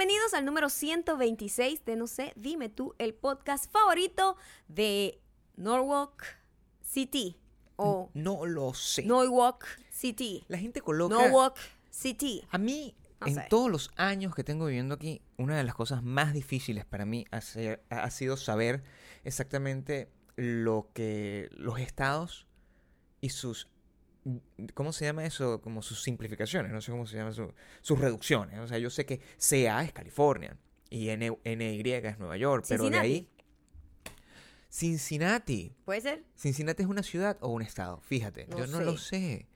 Bienvenidos al número 126 de No sé, dime tú, el podcast favorito de Norwalk City o No lo sé. Norwalk City. La gente coloca... Norwalk City. A mí, No en sé. todos los años que tengo viviendo aquí, una de las cosas más difíciles para mí ha, ser- ha sido saber exactamente lo que los estados y sus... ¿Cómo se llama eso? Como sus simplificaciones, no sé cómo se llama su- sus reducciones. O sea, yo sé que CA es California y N- NY es Nueva York, pero de ahí... Cincinnati. ¿Puede ser? ¿Cincinnati es una ciudad o un estado? Fíjate, No yo no sé. lo sé.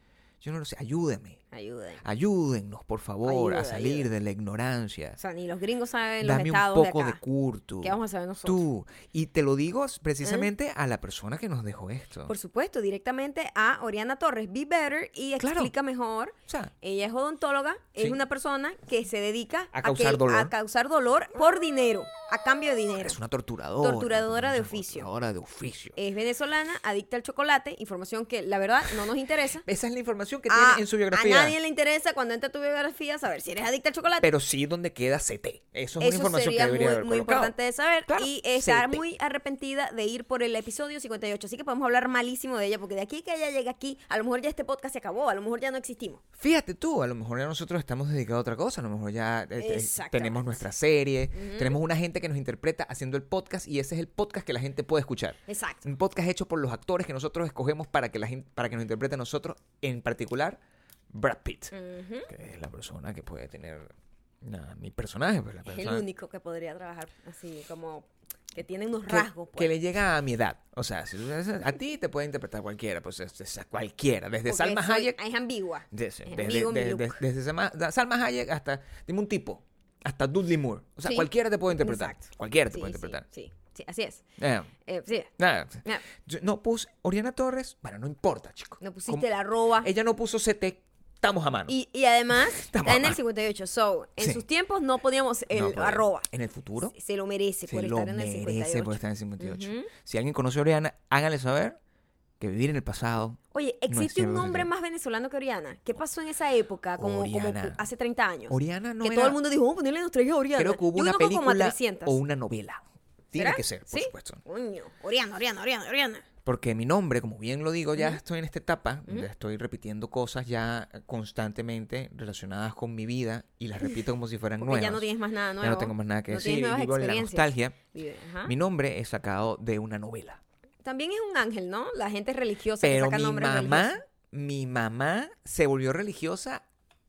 Yo no lo sé. Ayúdeme. Ayuden. Ayúdennos, por favor, a salir ayuda. de la ignorancia. O sea, ni los gringos saben los Dame un estados poco de curto. ¿Qué vamos a saber nosotros? Tú. Y te lo digo precisamente a la persona que nos dejó esto. Por supuesto, directamente a Oriana Torres, Be Better, y Claro. explica mejor. o sea, Ella es odontóloga, es una persona que se dedica A causar que- dolor. a causar dolor por dinero, a cambio de dinero. es una torturadora. Torturadora de oficio. Torturadora de oficio. Es venezolana, adicta al chocolate, información que la verdad no nos interesa. Esa es la información que A- tiene en su biografía. A nadie le interesa cuando entra tu biografía saber si eres adicta al chocolate. Pero sí donde queda CT. Eso es una información sería que debería muy, haber muy colocado. importante de saber. Claro, y está CT. muy arrepentida de ir por el episodio 58. Así que podemos hablar malísimo de ella, porque de aquí que ella llega aquí, a lo mejor ya este podcast se acabó, a lo mejor ya no existimos. Fíjate tú, a lo mejor ya nosotros estamos dedicados a otra cosa, a lo mejor ya eh, tenemos nuestra serie, tenemos una gente que nos interpreta haciendo el podcast y ese es el podcast que la gente puede escuchar. Exacto. Un podcast hecho por los actores que nosotros escogemos para que la gente, para que nos interprete a nosotros, en particular Brad Pitt, Ujú. que es la persona que puede tener nada, mi personaje, pues la Es el persona único que podría trabajar así, como que tiene unos que, rasgos. que pues. le llega a mi edad. O sea, si a ti te puede interpretar cualquiera, pues es, es cualquiera, desde Porque Salma soy- Hayek Es ambigua. Desde, Es desde- desde- desde- desde Salma, Salma Hayek hasta, dime un tipo, hasta Dudley Moore. O sea, Sí, cualquiera te puede interpretar. exacto. Cualquiera te Sí, puede interpretar. Sí, sí, así es. Eh, Eh, sí, nada. ya. Yo no puse Oriana Torres, bueno, no importa, chico. no pusiste Como- la arroba. Ella no puso CT, estamos a mano. Y, y además Estamos está en el mal. 58. So, en Sí. sus tiempos no poníamos el No, pues, arroba. En el futuro, Se, se lo merece se por lo estar en el merece 58. por estar en el 58. Ujú. Si alguien conoce a Oriana, háganle saber que vivir en el pasado. Oye, ¿existe un siempre hombre sentido. más venezolano que Oriana? ¿Qué pasó en esa época, como, como Oriana. hace 30 años? Oriana no que era- todo el mundo dijo, vamos a ponerle nuestra hija a Oriana. Creo que hubo Yo una conozco como a película 300. o una novela. Tiene ¿Será? que ser, por ¿Sí? supuesto. Coño, Oriana, Oriana, Oriana, Oriana. Porque mi nombre, como bien lo digo, ya estoy en esta etapa, ya estoy repitiendo cosas ya constantemente relacionadas con mi vida y las repito como si fueran Porque nuevas. ya no tienes más nada nuevo. Ya no tengo más nada que no decir, vivo en la nostalgia. Vive. Mi nombre es sacado de una novela. También es un ángel, ¿no? La gente religiosa que Pero saca mi nombres mamá, religiosos. mi mamá se volvió religiosa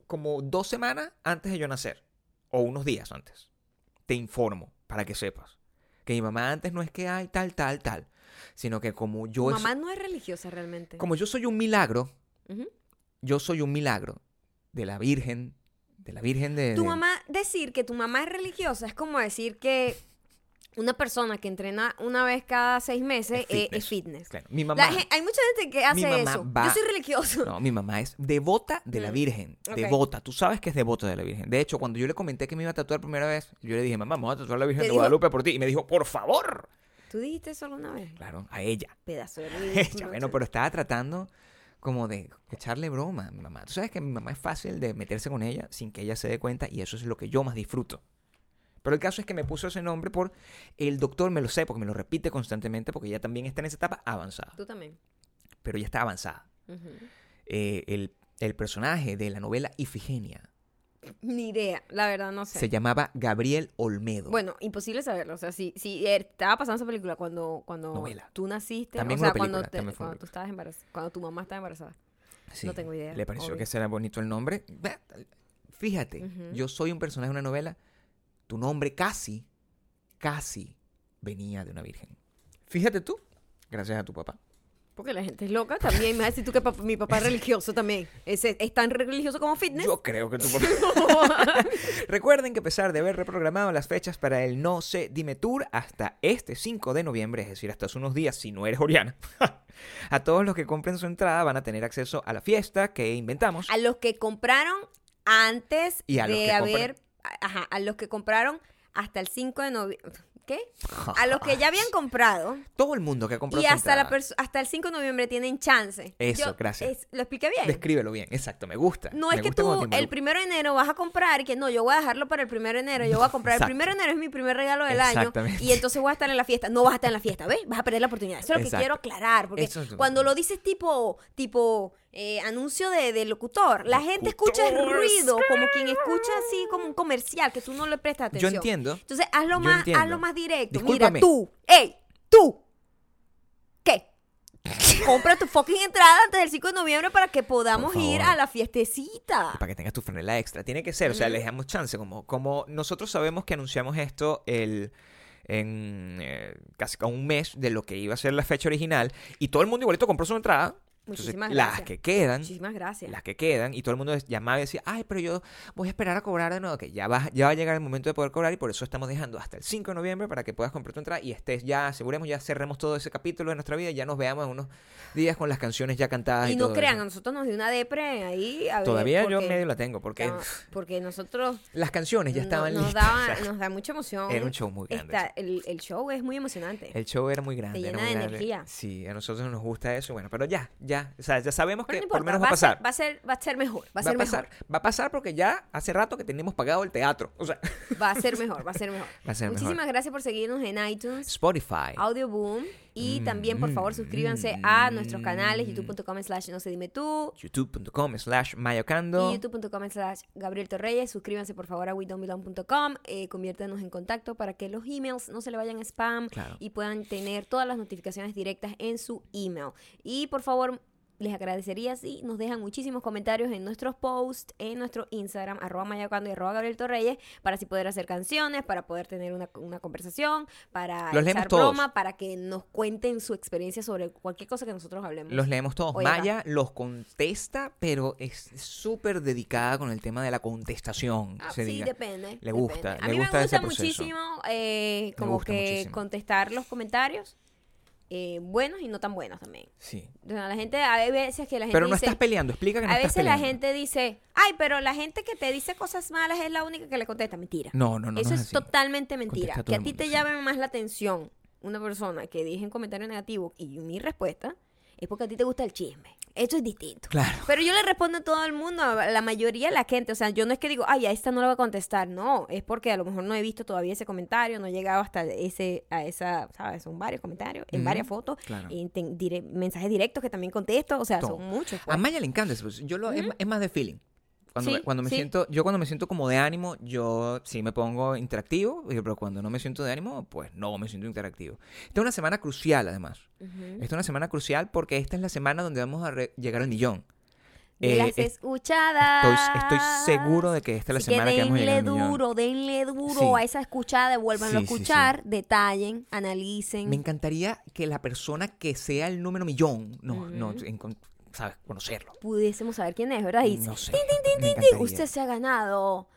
como dos semanas antes de yo nacer. O unos días antes. Te informo, para que sepas. Que mi mamá antes no es que hay tal, tal, tal. Sino que como Tu yo, es- mamá no es religiosa realmente. como yo soy un milagro, yo soy un milagro de la Virgen, de la Virgen de... Tu de- mamá, decir que tu mamá es religiosa es como decir que una persona que entrena una vez cada seis meses Es eh, fitness. es fitness. Claro, mi mamá... hay mucha gente que hace eso. va- Yo soy religioso. No, mi mamá es devota de la Mm, Virgen. Devota. Tú sabes que es devota de la Virgen. De hecho, cuando yo le comenté que me iba a tatuar primera vez, yo le dije, mamá, voy a tatuar a la Virgen de Guadalupe por ti. Y me dijo, por favor. ¿Tú dijiste eso alguna vez? Claro, a ella. Pedazo de Ella, ridículo. bueno, pero estaba tratando como de echarle broma a mi mamá. Tú sabes que mi mamá es fácil de meterse con ella sin que ella se dé cuenta y eso es lo que yo más disfruto. Pero el caso es que me puso ese nombre por el doctor, me lo sé, porque me lo repite constantemente, porque ella también está en esa etapa avanzada. Tú también. Pero ella está avanzada. Eh, el, el personaje de la novela Ifigenia Ni idea, la verdad no sé. se llamaba Gabriel Olmedo. Bueno, imposible saberlo. O sea, si, si eh, estaba pasando esa película cuando, cuando Novela. tú naciste, También o sea, película, cuando, te- también cuando tú estabas embarazada, cuando tu mamá estaba embarazada. Sí, no tengo idea, Le pareció obvio. que ese era bonito el nombre. Fíjate, yo soy un personaje de una novela. Tu nombre casi, casi venía de una virgen. Fíjate tú, gracias a tu papá. Porque la gente es loca también. Me vas a decir tú que pap- mi papá es religioso también. Es, es tan religioso como fitness. Yo creo que tu papá. Recuerden que a pesar de haber reprogramado las fechas para el No sé Dime Tour hasta este 5 de noviembre, es decir, hasta hace unos días, si no eres Oriana, a todos los que compren su entrada van a tener acceso a la fiesta que inventamos. a los que compraron antes Y a de haber. Ajá, a los que compraron hasta el 5 de noviembre. ¿Qué? A los que ya habían comprado. Todo el mundo que compró Y hasta, la hasta el 5 de noviembre tienen chance. Eso, Yo- gracias. es- ¿Lo expliqué bien? Descríbelo bien, exacto, me gusta. No Me es que tú el involucras. primero de enero vas a comprar y que no, yo voy a dejarlo para el primero de enero, yo voy a comprar Exacto. el primero de enero es mi primer regalo del año y entonces voy a estar en la fiesta. No vas a estar en la fiesta, ¿ves? Vas a perder la oportunidad. Eso es lo que quiero aclarar, porque es cuando lo dices tipo tipo eh, anuncio de, de locutor, la gente escucha el ruido como quien escucha así como un comercial que tú no le prestas Yo atención. entiendo. Entonces hazlo Yo más, entiendo. hazlo más directo. Discúlpame. Mira, tú, ey, tú, ¿qué? Compra tu fucking entrada antes del 5 de noviembre para que podamos Por ir a la fiestecita. para que tengas tu franela extra. Tiene que ser, o sea, les damos chance. Como, como nosotros sabemos que anunciamos esto el, en eh, casi a un mes de lo que iba a ser la fecha original y todo el mundo igualito compró su entrada. Entonces, Muchísimas las gracias. que quedan, Muchísimas gracias. las que quedan, y todo el mundo llamaba y decía, ay, pero yo voy a esperar a cobrar de nuevo, que ya va, ya va a llegar el momento de poder cobrar y por eso estamos dejando hasta el 5 de noviembre para que puedas comprar tu entrada y estés ya, aseguremos, ya cerremos todo ese capítulo de nuestra vida y ya nos veamos en unos días con las canciones ya cantadas. Y, Y no todo crean, eso. a nosotros nos dio una depre ahí. a ver, Todavía yo medio la tengo, porque no, porque nosotros las canciones ya no- estaban nos, listas. daba- o sea, nos da mucha emoción. Era un show muy grande, el, el show es muy emocionante. El show era muy grande. era llena muy de grande. energía. Sí, a nosotros nos gusta eso. Bueno, pero ya, ya. O sea, ya sabemos Pero que no por importa, lo menos va a ser- pasar. va a ser, va a ser mejor. Va a Va ser pasar, mejor. va a pasar porque ya hace rato que tenemos pagado el teatro. O sea, Va a ser mejor, va a ser mejor. Va a ser mejor. Muchísimas gracias por seguirnos en iTunes, Spotify. Audio Boom. Y Mm, también, por favor, mm, suscríbanse a nuestros canales, youtube.com slash no se dime tú, youtube.com slash mayocando. y youtube.com slash Gabriel Torreyes. Suscríbanse por favor a WeDon'tBelong.com. Eh, conviértanos en contacto para que los emails no se le vayan a spam Claro. y puedan tener todas las notificaciones directas en su email. Y por favor, les agradecería si nos dejan muchísimos comentarios en nuestros posts, en nuestro Instagram, arroba mayacando y arroba Gabriel Torreyes, para así poder hacer canciones, para poder tener una, una conversación, para Los echar broma, para que nos cuenten su experiencia sobre cualquier cosa que nosotros hablemos. Los leemos todos. Maya los contesta, pero es súper dedicada con el tema de la contestación. Ah, se sí, diga. depende. Le depende. gusta, A le mí gusta me gusta muchísimo eh, como gusta que muchísimo. contestar los comentarios. Eh, buenos y no tan buenos también. Sí. O sea, la gente, hay veces que la gente Pero no dice, estás peleando. Explica que no a estás veces la gente dice, ay, pero la gente que te dice cosas malas es la única que le contesta. Mentira. No, no, no. Eso no es, totalmente mentira. A Que a ti mundo, te sí. llame más la atención una persona que dije un comentario negativo y mi respuesta es porque a ti te gusta el chisme. Eso es distinto. Claro. Pero yo le respondo a todo el mundo, a la mayoría de la gente. O sea, yo no es que digo, ay, a esta no la voy a contestar. No, es porque a lo mejor no he visto todavía ese comentario, no he llegado hasta ese, a esa, ¿sabes? Son varios comentarios, en varias fotos, claro. dire- mensajes directos que también contesto. O sea, Todo. son muchos. A pues. Maya le encanta eso. pues, Yo lo, es más de feeling. Cuando, Sí, me, cuando me sí. siento, yo cuando me siento como de ánimo, yo sí me pongo interactivo, y- pero cuando no me siento de ánimo, pues no me siento interactivo. Esta es una semana crucial, además. Ujú. Esta es una semana crucial porque esta es la semana donde vamos a llegar al millón. Eh, las es- escuchadas. Estoy, estoy seguro de que esta es la Así semana que, vamos a denle llegar millón. duro, denle duro Sí. a esa escuchada, devuélvanlo Sí, a sí, sí. escuchar, detallen, analicen. Me encantaría que la persona que sea el número millón, no, no, Ujú. Sabes, conocerlo. Pudiésemos saber quién es, ¿verdad? Y No sé. tin, tin, tin, usted se ha ganado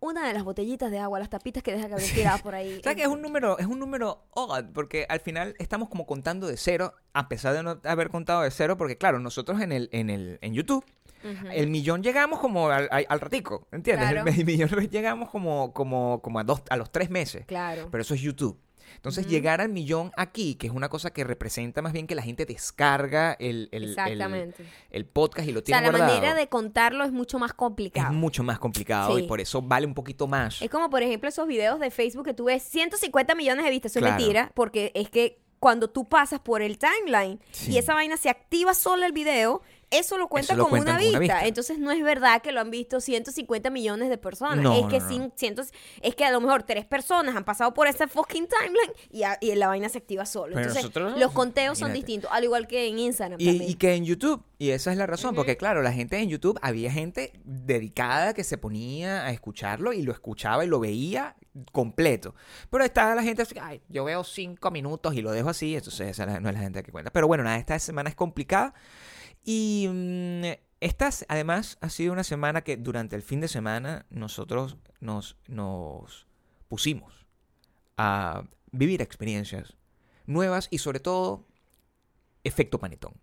una de las botellitas de agua, las tapitas que deja Gabriel tiradas por ahí. ¿Sabes que es un número, es un número odd? Porque al final estamos como contando de cero, a pesar de no haber contado de cero, porque claro, nosotros en el, en el, en YouTube, Ujú. el millón llegamos como al, al- al ratico, ¿entiendes? Claro. El, millón llegamos como, como, como a dos, a los tres meses. Claro. Pero eso es YouTube. Entonces, llegar al millón aquí, que es una cosa que representa más bien que la gente descarga el, el, el- podcast y lo o sea, tiene la guardado, manera de contarlo es mucho más es complicado. mucho más complicado Sí. y por eso vale un poquito más. Es como, por ejemplo, esos videos de Facebook que tú ves 150 millones de vistas. Eso Claro. es mentira, porque es que cuando tú pasas por el timeline Sí. y esa vaina se activa sola el video, eso lo cuenta Eso lo como una, como una vista. Entonces no es verdad que lo han visto 150 millones de personas. No, es que no, cin- cientos- es que a lo mejor tres personas han pasado por ese fucking timeline y, a- y la vaina se activa solo. Pero Entonces nosotros- los conteos son distintos, al igual que en Instagram Y, también. y que en YouTube, y esa es la razón, porque claro, la gente en YouTube, había gente dedicada que se ponía a escucharlo y lo escuchaba y lo veía completo. Pero está la gente así, ay, yo veo cinco minutos y lo dejo así, entonces esa no es la gente que cuenta. Pero bueno, nada, esta semana es complicada y mm, esta además ha sido una semana que durante el fin de semana nosotros nos, nos pusimos a vivir experiencias nuevas y sobre todo efecto panetón.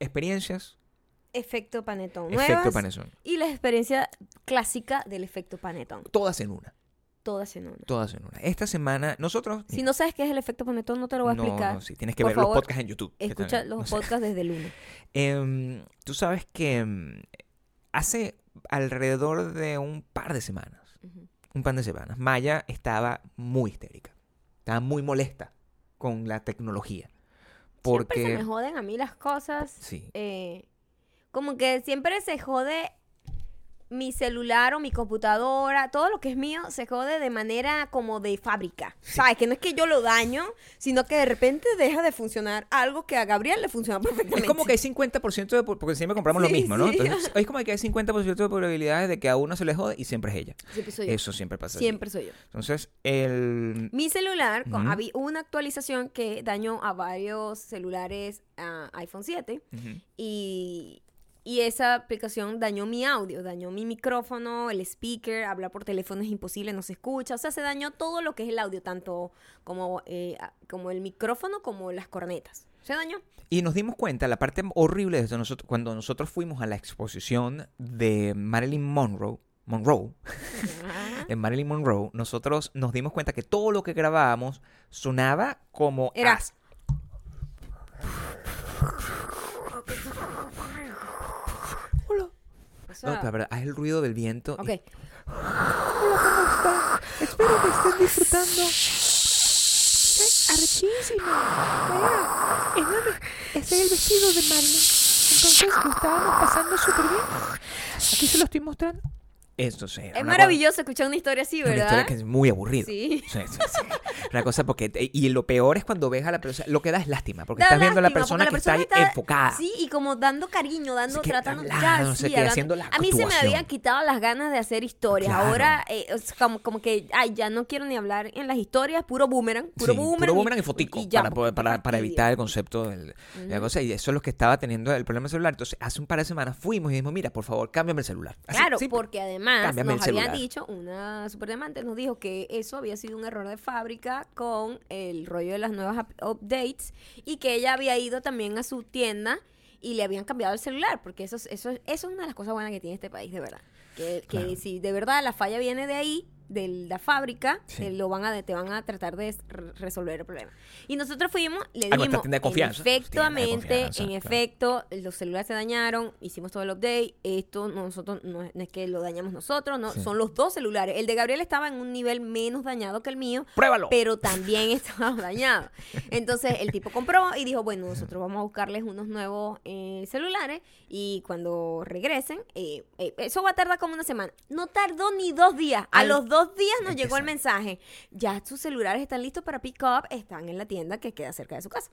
Experiencias, efecto panetón. efecto Nuevas panetón. y la experiencia clásica del efecto panetón. Todas en una. Todas en una. Todas en una. Esta semana, nosotros. Si no sabes qué es el efecto panetón, no te lo voy a no, explicar. no, sí, tienes que Por ver los podcasts en YouTube. Escucha los no sé. podcasts desde el 1. Em, Tú sabes que em, hace alrededor de un par de semanas, un par de semanas, Maya estaba muy histérica. Estaba muy molesta con la tecnología. Siempre se Porque. me joden a mí las cosas. Sí. eh, como que siempre se jode mi celular o mi computadora, todo lo que es mío se jode de manera como de fábrica. ¿Sabes? Que no es que yo lo daño, sino que de repente deja de funcionar algo que a Gabriel le funciona perfectamente. Es como que hay 50% de... por- Porque siempre compramos lo mismo, ¿no? sí. Entonces, es como que hay 50% de probabilidades de que a uno se le jode y siempre es ella. Siempre soy yo. Eso siempre pasa. así. Siempre soy yo. Entonces, el... Mi celular, con- Ujú. había una actualización que dañó a varios celulares ah, iPhone 7 Ujú. y, y esa aplicación dañó mi audio, dañó mi micrófono, el speaker, hablar por teléfono es imposible, no se escucha, o sea, se dañó todo lo que es el audio, tanto como, eh, como el micrófono como las cornetas. Se dañó. Y nos dimos cuenta, la parte horrible de esto, nosotros, cuando nosotros fuimos a la exposición de Marilyn Monroe, Monroe, de Marilyn Monroe, nosotros nos dimos cuenta que todo lo que grabábamos sonaba como... Era- as- sea, No, la verdad, haz el ruido del viento. y- ok. Espero que estén disfrutando. Arrechísimo. ese es el vestido de Marilyn. Entonces lo estábamos pasando súper bien. Aquí se lo estoy mostrando. Eso sí. Es maravilloso escuchar una historia así, Una ¿verdad? historia que es muy aburrida. Sí. Sí, sí, sí. Una cosa porque... Y lo peor es cuando ves a la persona... Lo que da es lástima. Porque Da estás viendo a la lástima, persona que está, está- enfocada. Sí, y como dando cariño, dando, tratando, ya, no sé qué, haciendo la A mí se me habían quitado las ganas de hacer historias. Claro. Ahora, eh, es como, como que, ay, ya no quiero ni hablar en las historias, puro boomerang, puro boomerang. puro boomerang y fotico y ya, para, para, para evitar el concepto del- de la cosa. Y eso es lo que estaba teniendo el problema del celular. Entonces, hace un par de semanas fuimos y dijimos, mira, por favor, cámbiame el celular. Así, Claro, porque además Cámbiame nos celular. dicho, una superdiamante nos dijo que eso había sido un error de fábrica con el rollo de las nuevas up- updates y que ella había ido también a su tienda y le habían cambiado el celular, porque eso, es- eso, es- eso es una de las cosas buenas que tiene este país, de verdad. Que, que Claro. si de verdad la falla viene de ahí, de la fábrica, Sí. eh, lo van a, te van a tratar de re- resolver el problema. Y nosotros fuimos, le tienda de confianza. en Tienda de efectivamente, confianza, en claro. efecto, los celulares se dañaron, hicimos todo el update, esto nosotros no es, no es que lo dañamos nosotros, no, Sí. son los dos celulares. El de Gabriel estaba en un nivel menos dañado que el mío, ¡Pruébalo! pero también estaba dañado. Entonces el tipo compró y dijo, bueno, nosotros vamos a buscarles unos nuevos eh, celulares y cuando regresen, eh, eh, eso va a tardar como una semana. No tardó ni dos días. A Al- los dos días nos llegó el mensaje. Ya sus celulares están listos para pick up, están en la tienda que queda cerca de su casa.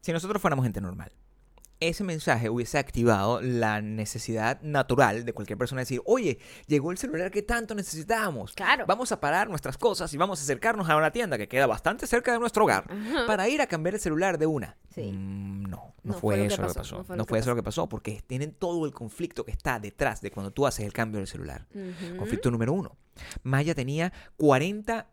Si nosotros fuéramos gente normal, ese mensaje hubiese activado la necesidad natural de cualquier persona de decir, oye, llegó el celular que tanto necesitábamos. Claro. Vamos a parar nuestras cosas y vamos a acercarnos a una tienda que queda bastante cerca de nuestro hogar Ajá. para ir a cambiar el celular de una. Sí. Mm, no, no, No fue, eso lo que pasó, pasó. no fue No eso lo que pasó porque tienen todo el conflicto que está detrás de cuando tú haces el cambio del celular. Conflicto número uno. Maya tenía 40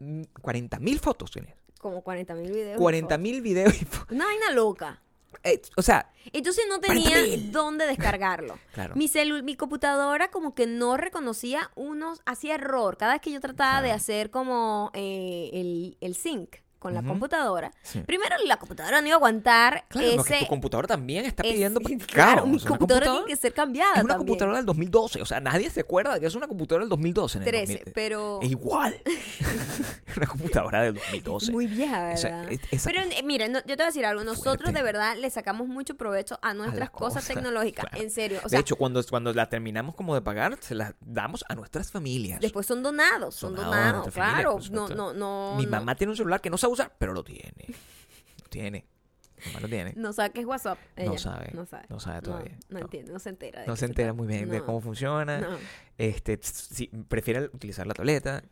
mil fotos. Tenía. Como 40 mil videos. y 40 fotos. mil videos y fotos. Una vaina loca. Eh, o sea, Entonces no tenía 40.000. dónde descargarlo. Claro. Mi, celu- mi computadora como que no reconocía unos, hacía error. Cada vez que yo trataba de hacer como eh, el, el sync con la computadora, Sí. primero la computadora no iba a aguantar Claro, porque ese... tu computadora también está es- pidiendo claro, caos. mi computadora tiene que ser cambiada Es una también. computadora del 2012. O sea, nadie se acuerda de que es una computadora del 2012. En el 13, 2000. pero... Es igual. una computadora del 2012. Muy vieja, O sea, ¿verdad? es- esa- Pero eh, no- yo te voy a decir algo. Nosotros Fuerte. de verdad le sacamos mucho provecho a nuestras cosas, tecnológicas. claro. En serio. O de hecho, cuando, cuando la terminamos como de pagar, se las damos a nuestras familias. después son donados, son Donados claro. No, no, no. Mi no- mamá tiene un celular que no sabe usar, pero lo tiene. Lo tiene. Mamá lo tiene. No sabe qué es WhatsApp. ella. No sabe, No sabe. no sabe todavía, No, no. entiende, no se entera. de No se entera muy bien de No, cómo funciona. no. Este, sí, prefiere utilizar la tableta.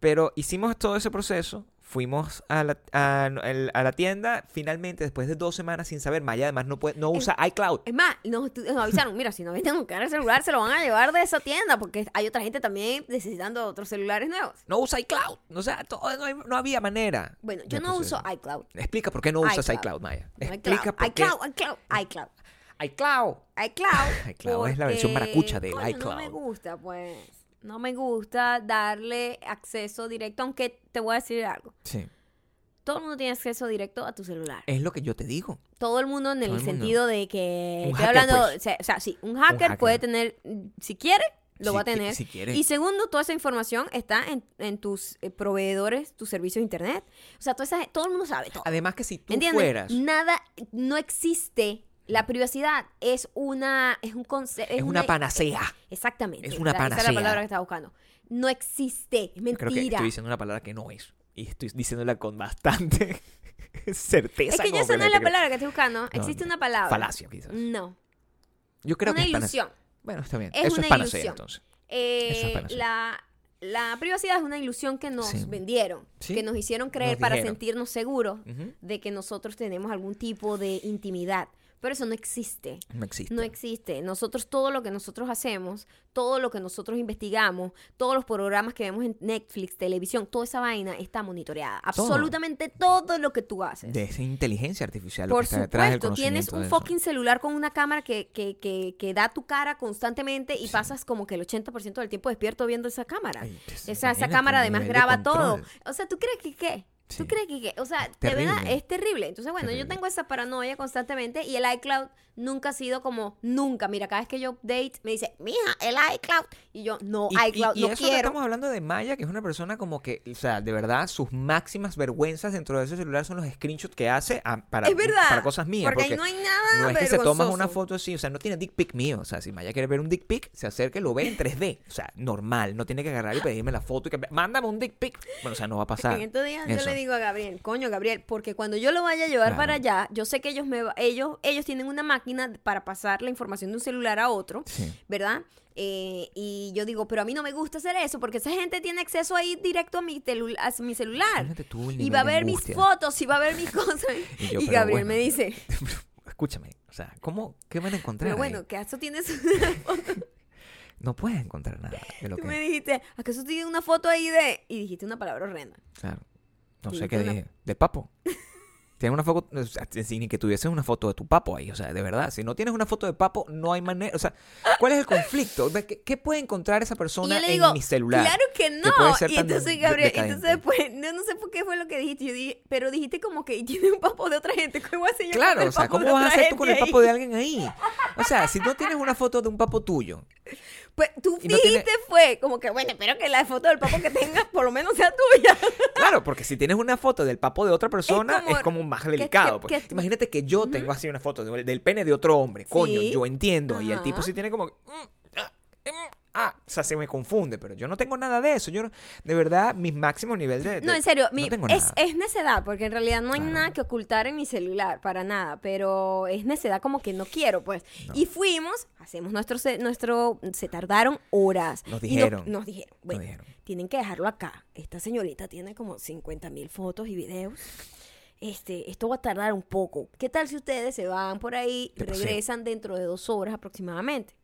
Pero hicimos todo ese proceso. Fuimos a la, a, a la tienda. Finalmente, después de dos semanas sin saber, Maya además no, puede, no usa iCloud. Es más, nos, nos avisaron, mira, si no vienen a buscar el celular, se lo van a llevar de esa tienda, porque hay otra gente también necesitando otros celulares nuevos. No usa iCloud. O sea, todo- no, no había manera. Bueno, yo no uso iCloud. Explica por qué no usas iCloud. iCloud, Maya. Explica iCloud, por qué. iCloud, iCloud, iCloud. iCloud. iCloud. iCloud es la versión maracucha del coño, iCloud. No me gusta, pues. No me gusta darle acceso directo, aunque te voy a decir algo. Sí. Todo el mundo tiene acceso directo a tu celular. Es lo que yo te digo. Todo el mundo en el sentido de que... Un estoy hacker, hablando, pues. o, sea, o sea, sí, un hacker, hacker. puede tener, si quiere, lo Si va a tener. si quiere. Y segundo, toda esa información está en, en tus eh, proveedores, tus servicios de internet. O sea, toda esa- todo el mundo sabe todo. Además que si tú ¿Entiendes? fueras... Nada, no existe. La privacidad es una, es un concepto. Es una panacea. Exactamente. es una esa- Esa es panacea. la palabra que estaba buscando. No existe, es Yo Creo que mentira. estoy diciendo una palabra que no es. Y estoy diciéndola con bastante certeza. Es que ya esa no es la creo. palabra que estoy buscando. Existe no. una palabra. Falacia, quizás. No. Yo creo una que es panacea. ilusión. Bueno, está bien. Es Eso una es panacea, ilusión. entonces. Eh, Eso es panacea. la, la privacidad es una ilusión que nos Sí. vendieron, Sí. que nos hicieron creer Nos para sentirnos seguros de que nosotros tenemos algún tipo de intimidad. Pero eso no existe. No existe. No existe. Nosotros, todo lo que nosotros hacemos, todo lo que nosotros investigamos, todos los programas que vemos en Netflix, televisión, toda esa vaina está monitoreada. Todo. Absolutamente todo lo que tú haces. de esa inteligencia artificial lo Por que está detrás del supuesto, tienes un de fucking celular con una cámara que, que, que, que da tu cara constantemente y pasas como que el 80% del tiempo despierto viendo esa cámara. Ay, esa imagínate cámara además graba todo. O sea, ¿tú crees que qué? ¿Tú Sí. crees que qué? O sea, de Terrible. verdad es terrible. Entonces, bueno, yo tengo esa paranoia constantemente y el iCloud nunca ha sido como nunca. Mira, cada vez que yo update me dice, mija, el iCloud. Y yo, no, Y, y- iCloud, y no eso que quiero. estamos hablando de Maya, que es una persona como que, o sea, de verdad, sus máximas vergüenzas dentro de ese celular son los screenshots que hace a- para, es verdad. para cosas mías. Porque, ahí no hay nada no es que se toma una foto así, o sea, no tiene dick pic mío. O sea, si Maya quiere ver un dick pic, se acerca y lo ve en 3D. O sea, normal. No tiene que agarrar y pedirme la foto y que mándame un dick pic. Bueno, o sea, no va a pasar. En estos días yo le digo a Gabriel, coño Gabriel, porque cuando yo lo vaya a llevar Claro. para allá, yo sé que ellos me va- ellos ellos tienen una máquina para pasar la información de un celular a otro, Sí. ¿verdad? Eh, y yo digo, pero a mí no me gusta hacer eso porque esa gente tiene acceso ahí directo a mi, telu- a mi celular. Tú Y va a ver mis fotos y va a ver mis cosas. Y yo, Gabriel bueno. me dice, Escúchame, o sea, ¿cómo, ¿qué van a encontrar? pero ahí? bueno, que acaso tienes No puedes encontrar nada de lo Tú que. me dijiste, ¿acaso tienes una foto ahí de...? Y dijiste una palabra horrenda. Claro. No sé qué una- dije. De papo. Tienes una foto, ni que tuvieses una foto de tu papo ahí, o sea, de verdad, si no tienes una foto de papo, no hay manera, o sea, ¿cuál es el conflicto? ¿De ¿Qué, qué puede encontrar esa persona le en digo, mi celular? claro que no. ser y entonces, Gabriel, decadente? entonces después, no, no sé por qué fue lo que dijiste, yo dije, pero dijiste como que tiene un papo de otra gente. ¿Cómo así yo con Claro, el o sea, ¿cómo de vas a hacer tú con el papo ahí? de alguien ahí? O sea, si no tienes una foto de un papo tuyo, Pues tú y no dijiste tiene- fue como que, bueno, espero que la foto del papo que tengas por lo menos sea tuya. claro, porque si tienes una foto del papo de otra persona, es como- como, más delicado. que- pues. que- Imagínate que yo tengo así una foto del, del pene de otro hombre, coño, Sí. yo entiendo, y el tipo sí tiene como... ah, o sea, se me confunde, pero yo no tengo nada de eso. Yo, no- de verdad, mis máximos niveles de, No, en serio, no mi- tengo es, nada. es necedad, porque en realidad no hay Claro. nada que ocultar en mi celular, para nada, pero es necedad como que no quiero, pues. No. Y fuimos, hacemos nuestro, se- nuestro, se tardaron horas. Nos dijeron. nos dijeron, bueno, dijeron. tienen que dejarlo acá. Esta señorita tiene como 50 mil fotos y videos. Este, esto va a tardar un poco. ¿Qué tal si ustedes se van por ahí y regresan dentro de dos horas aproximadamente?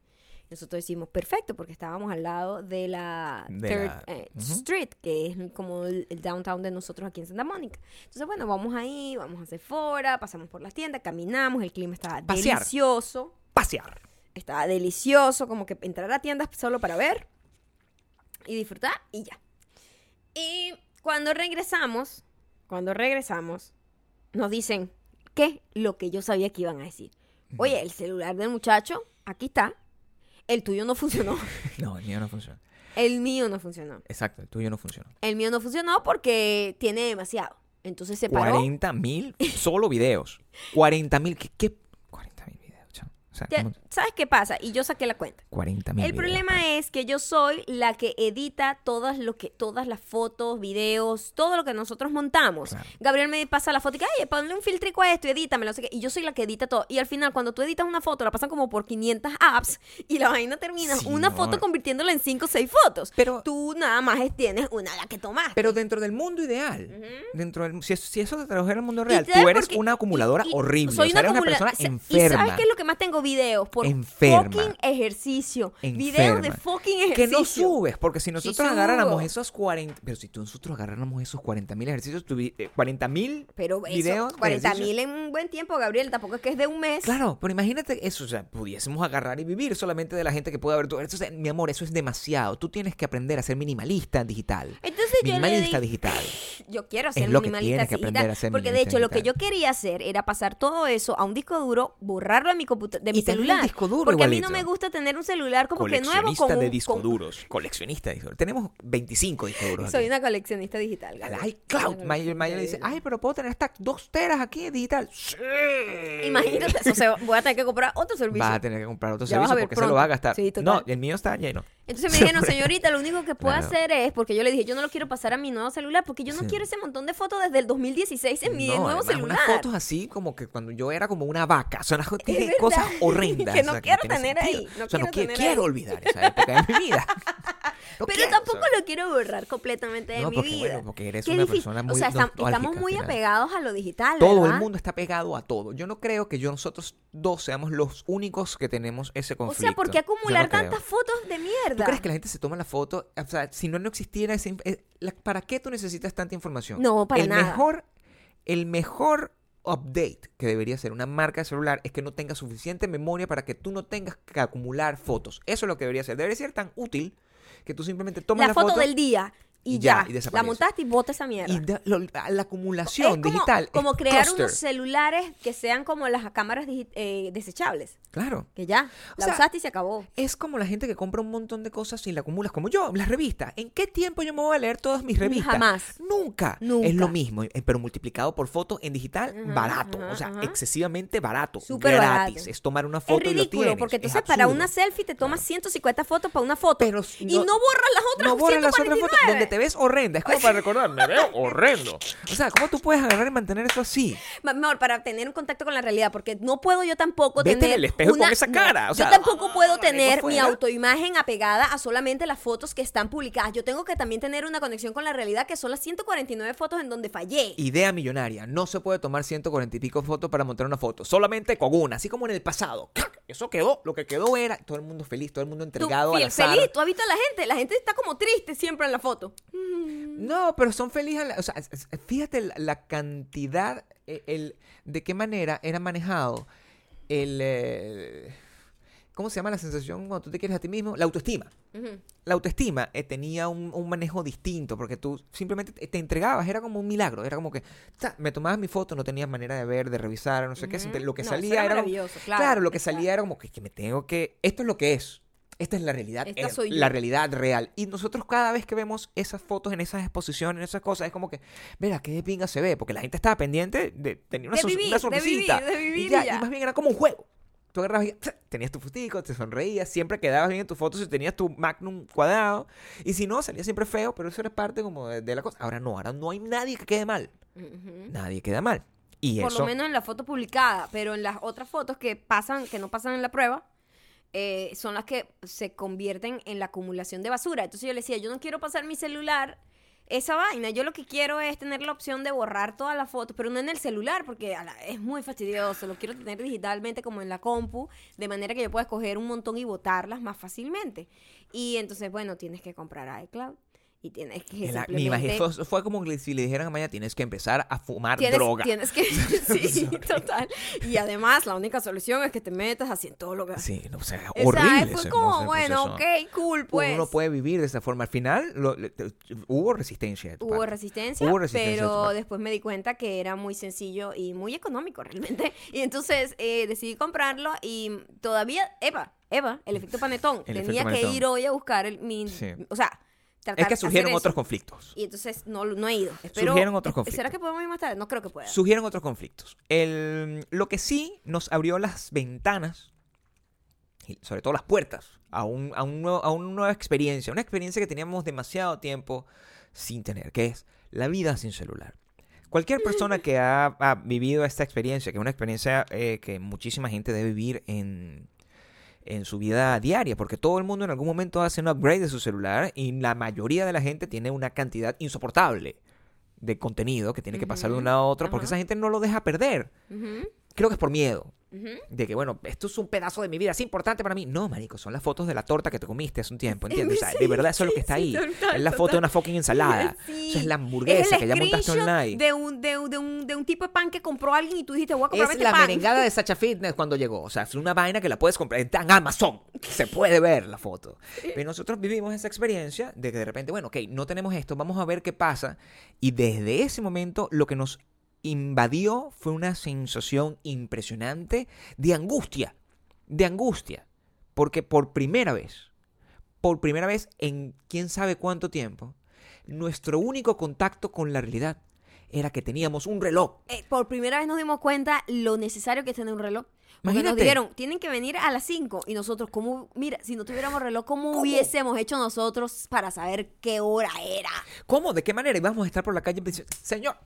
Nosotros decimos perfecto porque estábamos al lado de la De Third la- eh. Street, que es como el, el downtown de nosotros aquí en Santa Mónica. Entonces, bueno, vamos ahí, vamos a hacer fora, pasamos por las tiendas, caminamos, el clima estaba Pasear. delicioso. Pasear. Estaba delicioso, como que entrar a tiendas solo para ver y disfrutar y ya. Y cuando regresamos, cuando regresamos, nos dicen, ¿qué? Lo que yo sabía que iban a decir. Oye, el celular del muchacho, aquí está. El tuyo no funcionó. No, el mío no funciona. El mío no funcionó. Exacto, el tuyo no funcionó. El mío no funcionó porque tiene demasiado. Entonces se paró. 40 mil solo videos. 40 mil. ¿Qué, qué? 40 mil videos, chamo. O sea. ¿Sabes qué pasa? Y yo saqué la cuenta. 40 mil El problema es que yo soy la que edita todas lo que todas las fotos, videos, todo lo que nosotros montamos. Claro. Gabriel me pasa la foto y que, ay, ponle un filtrico a esto y edítamelo. Y yo soy la que edita todo. Y al final, cuando tú editas una foto, la pasan como por 500 apps y la vaina termina Sí, una no. foto convirtiéndola en 5 o 6 fotos. Pero- tú nada más tienes una la que tomaste. Pero dentro del mundo ideal, dentro del, si, si eso te trajera al mundo ¿Y real, tú eres una acumuladora Y- y horrible. soy o sea, eres una persona enferma. ¿Y sabes qué es lo que más tengo? Videos por Enferma. fucking ejercicio. Videos de Enferma. fucking Que ejercicio. no subes, porque si nosotros agarráramos subo. esos 40... Pero si tú- nosotros agarráramos esos 40 mil ejercicios, tuvi- eh, 40 mil videos de 40 ejercicio. mil en un buen tiempo, Gabriel, tampoco es que es de un mes. Claro, pero imagínate eso, o sea, pudiésemos agarrar y vivir solamente de la gente que puede. Eso, o sea, mi amor, eso es demasiado. Tú tienes que aprender a ser minimalista digital. Entonces yo le Minimalista di- digital. yo quiero ser Es lo que minimalista que digital, aprender a ser porque de minimalista hecho lo que yo digital. quería hacer era pasar todo eso a un disco duro, borrarlo de mi computa- de mi Y celular, disco duro porque a mí no me gusta tener un celular como que nuevo Coleccionista con de discos con- duros. Coleccionista de discos duros. Tenemos 25 discos duros. Soy aquí. una coleccionista digital. Al Gabriel. iCloud. Maya le dice, ay, pero puedo tener hasta dos teras aquí digital. Sí. Imagínate eso, o sea, voy a tener que comprar otro servicio. Vas a tener que comprar otro Ya servicio porque se lo va a gastar. Sí, no, el mío está lleno. Entonces me dijeron, señorita, lo único que puedo Claro. hacer es, porque yo le dije, yo no lo quiero pasar a mi nuevo celular, porque yo no Sí. quiero ese montón de fotos desde el 2016 en mi no, nuevo celular. unas fotos así como que cuando yo era como una vaca. Verdad. cosas horrendas. Que no o sea, quiero tener sentido. ahí, no o sea, no quiero qui- tener quiero ahí. olvidar esa época de mi vida. Pero quiero, tampoco ¿sabes? lo quiero borrar completamente de No, mi porque, vida. bueno, porque eres Qué una difícil. persona muy O sea, estamos muy apegados a lo digital, Todo ¿verdad? el mundo está pegado a todo. Yo no creo que yo nosotros dos seamos los únicos que tenemos ese O conflicto. sea, ¿por qué no acumular tantas fotos de mierda? ¿Tú crees que la gente se toma la foto? O sea, si no, no existiera ese... eh, la- ¿Para qué tú necesitas tanta información? No, para el nada. Mejor, el mejor update que debería ser una marca de celular es que no tenga suficiente memoria para que tú no tengas que acumular fotos. Eso es lo que debería ser. Debería ser tan útil que tú simplemente tomas la, la, foto, del día y, y ya, ya, y la montaste y bota esa mierda. y lo- la es acumulación como, digital. es como crear cluster. unos celulares que sean como las cámaras eh, desechables. Claro. Que ya, O la sea, usaste y se acabó. Es como la gente que compra un montón de cosas y la acumulas, como yo, las revistas. ¿En qué tiempo yo me voy a leer todas mis revistas? Jamás. Nunca. Nunca. Es lo mismo, eh, pero multiplicado por fotos en digital, Ajá, barato. ajá, o sea, ajá. excesivamente barato. Súper gratis. barato. Es tomar una Es foto y lo ridículo, tienes. porque Es entonces para una selfie te tomas 150 fotos para una foto. Pero y no- no borras las otras No borras las otras fotos 149. donde te ves horrenda. Es como para recordar, me veo horrendo. O sea, ¿cómo tú puedes agarrar y mantener eso así? Mejor para tener un contacto con la realidad, porque no puedo yo tampoco Vete en tener. el espejo una- con esa no, cara, o sea, yo tampoco puedo tener mi autoimagen apegada a solamente las fotos que están publicadas. Yo tengo que también tener una conexión con la realidad, que son las 149 fotos en donde fallé. Idea millonaria. No se puede tomar 140 y pico fotos para montar una foto. Solamente con una. Así como en el pasado. Eso quedó. Lo que quedó era todo el mundo feliz, todo el mundo entregado fiel- azar. feliz, tú has visto a la gente, la gente está como triste siempre en la foto. No, pero son felices. O sea, fíjate la, la cantidad, eh, el, de qué manera era manejado el... eh, ¿Cómo se llama la sensación cuando tú te quieres a ti mismo? La autoestima. La autoestima eh, tenía un, un manejo distinto porque tú simplemente te, entregabas, era como un milagro, era como que ta, me tomabas mi foto, no tenías manera de ver, de revisar, no sé qué, lo que No, salía era era, como- maravilloso, claro, lo que salía era como que, que me tengo que, esto es lo que es, esta es la realidad, Esta es soy yo. la realidad real. Y nosotros cada vez que vemos esas fotos en esas exposiciones, en esas cosas, es como que, mira, qué de pinga se ve, porque la gente estaba pendiente de tener una, De vivir, una de vivir, sonrisita. de vivir y, y ya, ya. y más bien era como un juego. Tú agarrabas y tenías tu fotico, te sonreías, siempre quedabas bien en tus fotos y tenías tu magnum cuadrado. Y si no, salía siempre feo, pero eso era parte como de, de la cosa. Ahora no, ahora no hay nadie que quede mal. Nadie queda mal. Y Por eso... lo menos en la foto publicada, pero en las otras fotos que pasan, que no pasan en la prueba, eh, son las que se convierten en la acumulación de basura. Entonces yo le decía, yo no quiero pasar mi celular esa vaina. Yo lo que quiero es tener la opción de borrar todas las fotos, pero no en el celular, porque es muy fastidioso. Lo quiero tener digitalmente como en la compu, de manera que yo pueda escoger un montón y botarlas más fácilmente. Y entonces, bueno, tienes que comprar iCloud y tienes que el- mi simplemente... imagino- fue, fue como que si le dijeran a Maya, tienes que empezar a fumar Tienes, droga. tienes que. Sí, total. Y además, la única solución es que te metas a cientóloga. Sí, no, o sea, O sea, horrible. fue como, no bueno, ok, cool, pues. Uno no puede vivir de esa forma. Al final lo- le- hubo resistencia. de Hubo parte. resistencia, Hubo resistencia de pero parte. después me di cuenta que era muy sencillo y muy económico realmente. Y entonces eh, decidí comprarlo y todavía, Eva, Eva, el efecto panetón. El efecto tenía que panetón. ir hoy a buscar el, mi, Sí. o sea, tratar Es que surgieron otros conflictos. Y entonces no, no he ido. Espero, Surgieron otros ¿Será conflictos. que podemos ir más tarde? No creo que pueda. Surgieron otros conflictos. El, lo que sí nos abrió las ventanas, y sobre todo las puertas, a, un, a, un nuevo- a una nueva experiencia. Una experiencia que teníamos demasiado tiempo sin tener, que es la vida sin celular. Cualquier persona que ha, ha vivido esta experiencia, que es una experiencia eh, que muchísima gente debe vivir en, en su vida diaria, porque todo el mundo en algún momento hace un upgrade de su celular y la mayoría de la gente tiene una cantidad insoportable de contenido que tiene que pasar de Ujú, una a otra, porque esa gente no lo deja perder. Creo que es por miedo. De que, bueno, esto es un pedazo de mi vida, es importante para mí. No, marico, son las fotos de la torta que te comiste hace un tiempo, ¿entiendes? O sea, de verdad eso es lo que está sí, ahí. total, es la foto de una fucking ensalada. Sí. Es la hamburguesa Es que ya montaste online. De un, de, un- de un, de un tipo de pan que compró alguien y tú dijiste, voy a comprarme Es este la pan. merengada de Sacha Fitness cuando llegó. O sea, es una vaina que la puedes comprar en Amazon. Se puede ver la foto. Pero nosotros vivimos esa experiencia de que de repente, bueno, ok, no tenemos esto, vamos a ver qué pasa. Y desde ese momento lo que nos invadió fue una sensación impresionante de angustia. De angustia. Porque por primera vez, por primera vez en quién sabe cuánto tiempo, nuestro único contacto con la realidad era que teníamos un reloj. Eh, por primera vez nos dimos cuenta lo necesario que es tener un reloj. Porque nos Imagínate. dijeron, tienen que venir a las 5. Y nosotros, ¿cómo? Mira, si no tuviéramos reloj, ¿cómo, hubiésemos hecho nosotros para saber qué hora era? ¿Cómo? ¿De qué manera íbamos a estar por la calle diciendo, señor,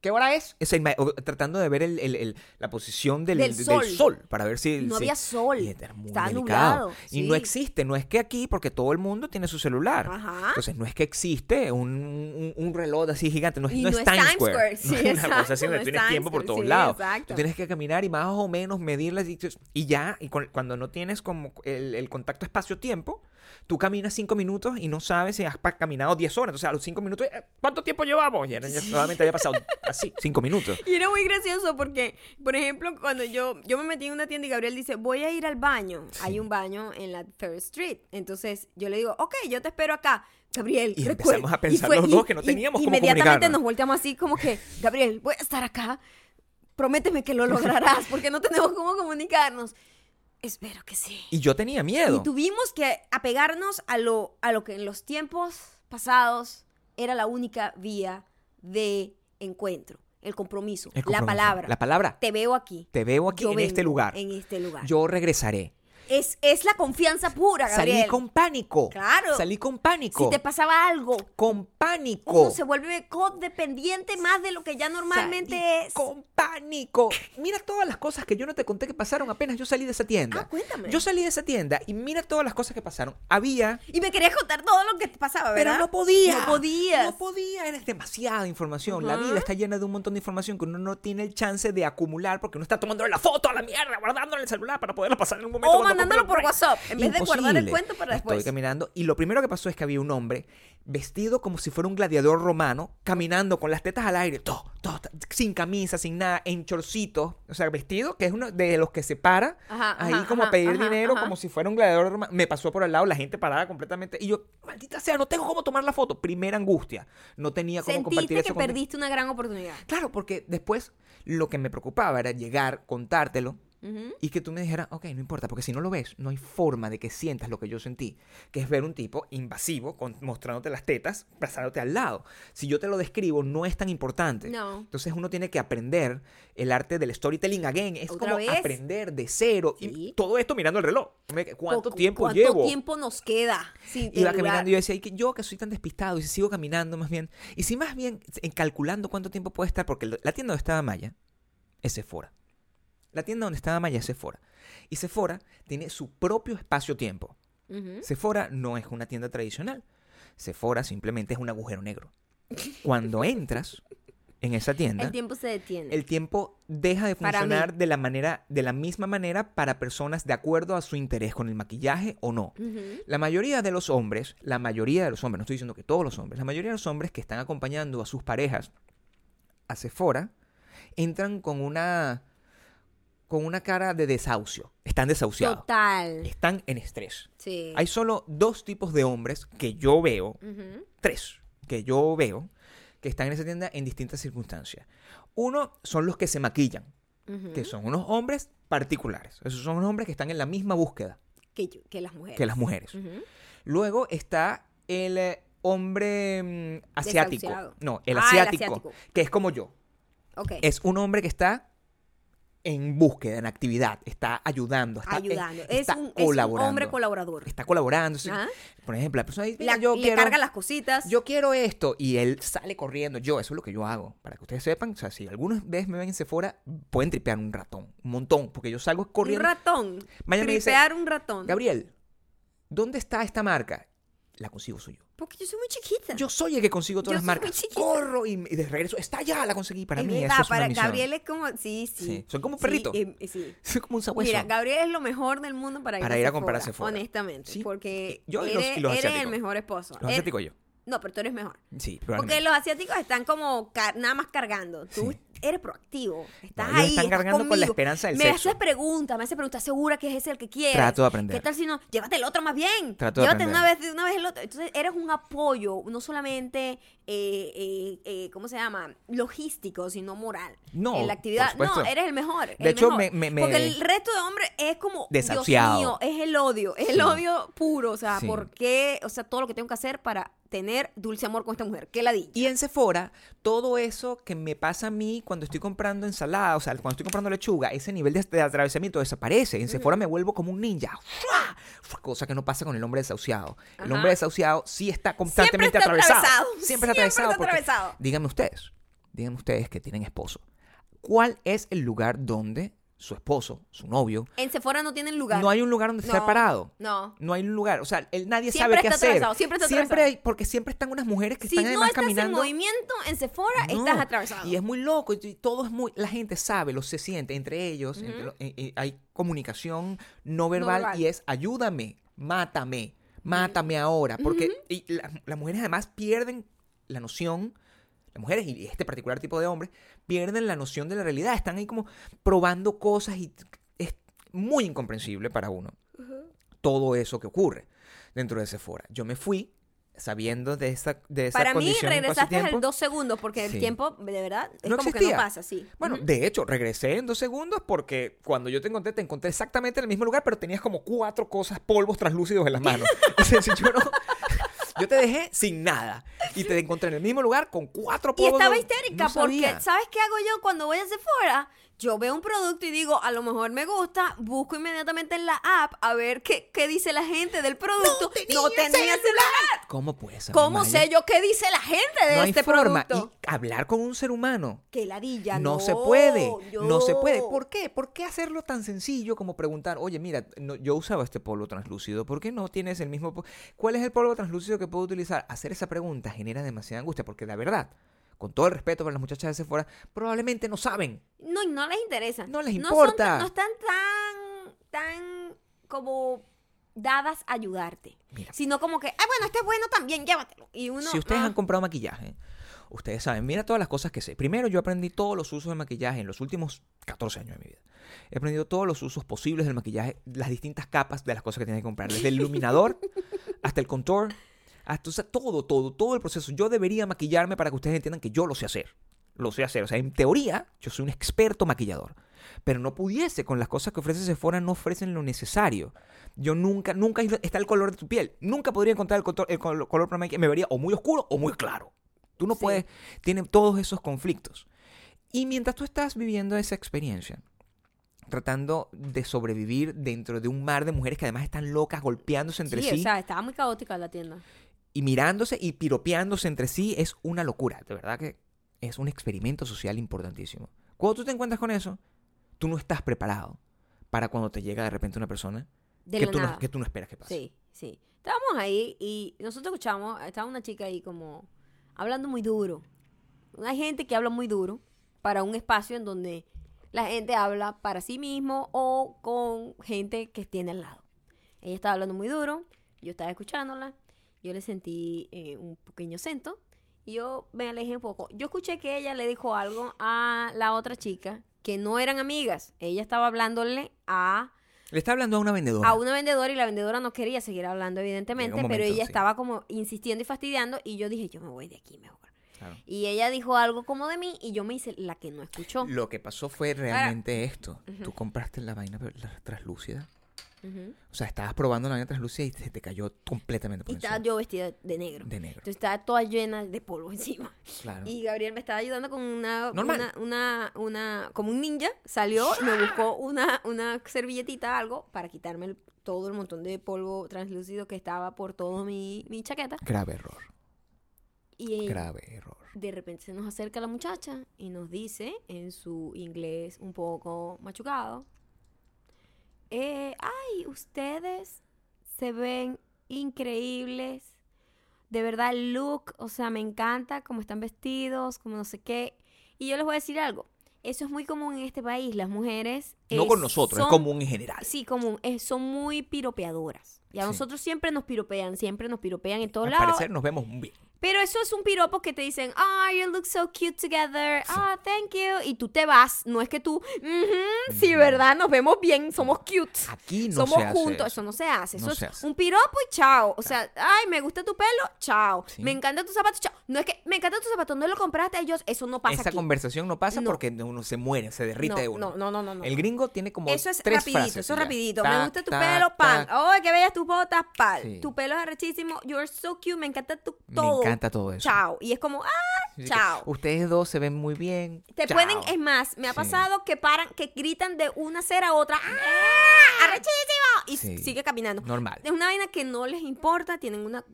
¿qué hora es? O sea, tratando de ver el- el- el- la posición del, Del del sol. para ver si... No si- había sol. y era muy Estaba nublado. Y no existe, no es que aquí, porque todo el mundo tiene su celular. Ajá. Entonces no es que existe un, un- un reloj así gigante, no es, Y no no es es Times Square. Square, sí, no es una cosa así no es tienes tiempo por todos sí, lados. exacto. Tú tienes que caminar y más o menos medirlas y, y ya, y con- cuando no tienes como el, el contacto espacio-tiempo, tú caminas cinco minutos y no sabes si has caminado 10 horas. Entonces a los cinco minutos, eh, ¿cuánto tiempo llevamos? Y era- ya solamente había pasado así, cinco minutos. Y era muy gracioso porque, por ejemplo, cuando yo, yo me metí en una tienda y Gabriel dice, voy a ir al baño. Hay un baño en la Third Street. Entonces yo le digo, ok, yo te espero acá. Gabriel, Y recuerda- empezamos a pensar fue- los dos que no teníamos cómo Inmediatamente nos volteamos así como que, Gabriel, voy a estar acá. Prométeme que lo lograrás porque no tenemos cómo comunicarnos. Espero que sí. Y yo tenía miedo. Y tuvimos que apegarnos a lo, a lo que en los tiempos pasados era la única vía de encuentro, el compromiso, El la palabra. La palabra. Te veo aquí. Te veo aquí Yo en este lugar. En este lugar. Yo regresaré. Es, es la confianza pura, Gabriel. Salí con pánico. Claro. Salí con pánico. Si te pasaba algo, Con pánico. uno se vuelve codependiente más de lo que ya normalmente Salí es. Con pánico. Mira todas las cosas que yo no te conté que pasaron apenas yo salí de esa tienda. Ah, cuéntame. Yo salí de esa tienda y mira todas las cosas que pasaron. Había. Y me querías contar todo lo que te pasaba, ¿verdad? Pero no podía. No podías. No podía. Era demasiada información. La vida está llena de un montón de información que uno no tiene el chance de acumular porque uno está tomándole la foto a la mierda, guardándole el celular para poderla pasar en un momento. O cuando mandándolo por WhatsApp, en vez de guardar el cuento para Estoy después. caminando y lo primero que pasó es que había un hombre vestido como si fuera un gladiador romano, caminando con las tetas al aire, todo, todo, sin camisa, sin nada, en chorcitos, o sea, vestido, que es uno de los que se para Ajá, ahí ajá, como a pedir ajá, dinero, como si fuera un gladiador romano. Me pasó por al lado, la gente parada completamente y yo, maldita sea, no tengo cómo tomar la foto. Primera angustia, no tenía cómo compartir Sentiste eso que con- perdiste una gran oportunidad. Claro, porque después lo que me preocupaba era llegar, contártelo Y que tú me dijeras, ok, no importa, porque si no lo ves, no hay forma de que sientas lo que yo sentí, que es ver un tipo invasivo con- mostrándote las tetas, pasándote al lado. Si yo te lo describo, no es tan importante. No. Entonces uno tiene que aprender el arte del storytelling again. Es ¿Otra como vez? aprender de cero. Sí. Y todo esto mirando el reloj. ¿Cuánto tiempo ¿Cuánto llevo? tiempo nos queda? sin Iba caminando y yo decía, "Y que yo que soy tan despistado y si sigo caminando más bien. Y si más bien en calculando cuánto tiempo puede estar, porque la tienda donde estaba Maya es Sephora. La tienda donde estaba Maya es Sephora. Y Sephora tiene su propio espacio-tiempo. Sephora no es una tienda tradicional. Sephora simplemente es un agujero negro. Cuando entras en esa tienda, El tiempo se detiene. el tiempo deja de funcionar de la manera, de la misma manera para personas de acuerdo a su interés con el maquillaje o no. La mayoría de los hombres, la mayoría de los hombres, no estoy diciendo que todos los hombres, la mayoría de los hombres que están acompañando a sus parejas a Sephora entran con una con una cara de desahucio. Están desahuciados. Total. Están en estrés. Sí. Hay solo dos tipos de hombres que yo veo, tres que yo veo que están en esa tienda en distintas circunstancias. Uno son los que se maquillan, que son unos hombres particulares. Esos son unos hombres que están en la misma búsqueda que, yo- que las mujeres. que las mujeres. Luego está el eh, hombre mm, asiático. No, el Ah, el asiático, que es como yo. Ok. Es un hombre que está en búsqueda, en actividad, está ayudando, está, Ayudando. Es está un, es un colaborando. hombre colaborador. Está colaborando. Ajá. Por ejemplo, la persona dice, La- "Mira, yo le quiero, carga las cositas. yo quiero esto y él sale corriendo. Yo, eso es lo que yo hago. Para que ustedes sepan, o sea, si algunas veces me ven en Sephora, pueden tripear un ratón, un montón, porque yo salgo un corriendo. ratón. Mañana me dice, Tripear un ratón. Gabriel, ¿dónde está esta marca? La consigo soy yo. Porque yo soy muy chiquita. Yo soy el que consigo todas Yo las soy muy marcas. chiquita. Corro y, y de regreso, está ya, la conseguí. Para Es mí verdad, eso es para una. Gabriel es como, sí, sí. Sí, son como Sí, perritos. em, eh, sí. Soy como un sabueso. Mira, Gabriel es lo mejor del mundo para ir, Para a, ir a Sephora, comprar a Sephora. Honestamente. Sí. Porque Yo y los- eres, los eres el mejor esposo. Los asiáticos yo. no, pero tú eres mejor. Sí, Porque los asiáticos están como nada más cargando. Tú Sí. Eres proactivo. Estás No, ahí. están estás cargando con la esperanza del Me sexo. haces preguntas, me haces preguntas. ¿Segura que es ese el que quieres? Trato de aprender. ¿Qué tal si no? Llévate el otro más bien. Trato de Llévate aprender. una vez, una vez el otro. Entonces, eres un apoyo, no solamente, eh, eh, eh, ¿cómo se llama? Logístico, sino moral. No, En la actividad. por No, eres el mejor. el De hecho, mejor. me- me- me- Porque el resto de hombres es como. Desahuciado. Dios mío, es el odio. Es el odio puro. O sea, Sí. ¿por qué? O sea, todo lo que tengo que hacer para tener dulce amor con esta mujer. ¿Qué la di? Y en Sephora, todo eso que me pasa a mí cuando estoy comprando ensalada, o sea, cuando estoy comprando lechuga, ese nivel de, de atravesamiento desaparece. En Sephora me vuelvo como un ninja. ¡Fua! Fua, Cosa que no pasa con el hombre desahuciado. El hombre desahuciado sí está constantemente está atravesado. atravesado. Siempre está Siempre atravesado. está atravesado. Díganme ustedes, díganme ustedes que tienen esposo. ¿Cuál es el lugar donde su esposo, su novio, En Sephora no tienen lugar. no hay un lugar donde estar No, parado? No. No hay un lugar, o sea, él, nadie Siempre sabe qué está hacer. atravesado, siempre está atravesado. hay, porque siempre están unas mujeres que Si están no además estás caminando. en movimiento en Sephora, No, estás atravesado. Y es muy loco, y todo es muy, la gente sabe, lo se siente entre ellos, entre lo- eh, eh, hay comunicación no verbal, verbal. y es ayúdame, mátame, mátame ahora, porque y la- las mujeres además pierden la noción, las mujeres y este particular tipo de hombres pierden la noción de la realidad, están ahí como probando cosas y es muy incomprensible para uno todo eso que ocurre dentro de Sephora. Yo me fui sabiendo de esa, de esa Para mí regresaste al dos segundos porque Sí. el tiempo, de verdad, es No como que existía. no pasa, sí. Bueno, Ujú. de hecho, regresé en dos segundos porque cuando yo te encontré, te encontré exactamente en el mismo lugar, pero tenías como cuatro cosas, polvos translúcidos en las manos. Yo, no- yo te dejé sin nada y te encontré en el mismo lugar con cuatro Y polvos. estaba no- histérica no porque, sabía. ¿sabes qué hago yo cuando voy a Sephora? Yo veo un producto y digo, a lo mejor me gusta, busco inmediatamente en la app a ver qué, qué dice la gente del producto. No tenía, celular. ¿Cómo puedes saber, ¿Cómo Maya? sé yo qué dice la gente de No hay este forma. producto? Y hablar con un ser humano. Que ladilla, no, no. se puede, no se puede. ¿Por qué? ¿Por qué hacerlo tan sencillo como preguntar, oye, mira, no- yo usaba este polvo translúcido, ¿por qué no tienes el mismo? ¿Cuál es el polvo translúcido que puedo utilizar? Hacer esa pregunta genera demasiada angustia, porque la verdad, con todo el respeto para las muchachas de Sephora, probablemente no saben. No, y no les interesa. No les importa. No, están tan, tan como dadas a ayudarte. Mira. Sino como que, ah, bueno, este es bueno también, llévatelo. Y uno, si ustedes ah, han comprado maquillaje, ustedes saben, mira todas las cosas que sé. Primero, yo aprendí todos los usos de maquillaje en los últimos 14 años de mi vida. He aprendido todos los usos posibles del maquillaje, las distintas capas de las cosas que tienes que comprar, desde el iluminador hasta el contour, hasta o sea, todo, todo, todo el proceso. Yo debería maquillarme para que ustedes entiendan que yo lo sé hacer. Lo sé hacer. O sea, en teoría, yo soy un experto maquillador. Pero no pudiese, con las cosas que ofrece Sephora, no ofrecen lo necesario. Yo nunca, nunca está el color de tu piel. Nunca podría encontrar el, color- el col- color para maquillaje. Me vería o muy oscuro o muy claro. Tú no Sí. puedes, tienen todos esos conflictos. Y mientras tú estás viviendo esa experiencia, tratando de sobrevivir dentro de un mar de mujeres que además están locas, golpeándose entre sí, sí o sea, estaba muy caótica la tienda. Y mirándose y piropeándose entre sí, es una locura. De verdad que es un experimento social importantísimo. Cuando tú te encuentras con eso, tú no estás preparado para cuando te llega de repente una persona De que tú, no, que tú no esperas que pase. Sí, sí. Estábamos ahí y nosotros escuchamos, estaba una chica ahí como hablando muy duro. Hay gente que habla muy duro para un espacio en donde la gente habla para sí mismo o con gente que tiene al lado. Ella estaba hablando muy duro, yo estaba escuchándola, yo le sentí eh, un pequeño acento y yo me alejé un poco. Yo escuché que ella le dijo algo a la otra chica que no eran amigas. Ella estaba hablándole a Le está hablando a una vendedora. a una vendedora y la vendedora no quería seguir hablando, evidentemente, pero ella sí. estaba como insistiendo y fastidiando y yo dije, yo me voy de aquí mejor. Claro. Y ella dijo algo como de mí y yo me hice la que no escuchó. Lo que pasó fue realmente esto. Tú compraste la vaina la Ujú. O sea, estabas probando la vaina translúcida y se te cayó completamente por Y estaba yo vestida de negro. De negro. Entonces estaba toda llena de polvo encima. Claro. Y Gabriel me estaba ayudando con una, Normal. una, una, una- como un ninja, salió, me buscó una, una servilletita, algo, para quitarme el- todo el montón de polvo translúcido que estaba por todo mi, mi chaqueta. Grave error. Y Grave error. de repente se nos acerca la muchacha y nos dice en su inglés un poco machucado, eh, ay, ustedes se ven increíbles de verdad, el look, o sea, me encanta cómo están vestidos, como no sé qué. Y yo les voy a decir algo. Eso es muy común en este país. Las mujeres. No con nosotros, es común en general. Sí, común. eh, son muy piropeadoras. Y a Sí. nosotros siempre nos piropean, siempre nos piropean en todos Al lados. parecer nos vemos muy bien. Pero eso es un piropo que te dicen, ah, you look so cute together, ah, thank you, y tú te vas, no es que tú, "Ujú, sí, verdad, nos vemos bien, somos cute, Aquí no somos se hace juntos, eso. eso no se hace, eso No es se hace. un piropo y chao, o sea, ay, me gusta tu pelo, chao, Sí. me encanta tu zapato, chao, no es que, me encanta tu zapato, no lo compraste a ellos, eso no pasa Esa aquí. conversación no pasa No. porque uno se muere, se derrite no, de uno. no, no, no, no. El gringo tiene como Eso es tres rapidito, frases eso es rapidito. Ta, me gusta tu ta, pelo, pan. ta. ¡Ay, qué bellas tus botas! Sí. Tu pelo es arrechísimo. You're so cute. Me encanta tu Me todo. Encanta todo eso. Chao. Y es como, ¡ah! Así Chao. Ustedes dos se ven muy bien. Te Chao. pueden, es más, me ha Sí. pasado que paran, que gritan de una acera a otra. ¡Ah! ¡Arrechísimo! Y Sí. sigue caminando. Normal. Es una vaina que no les importa, tienen una,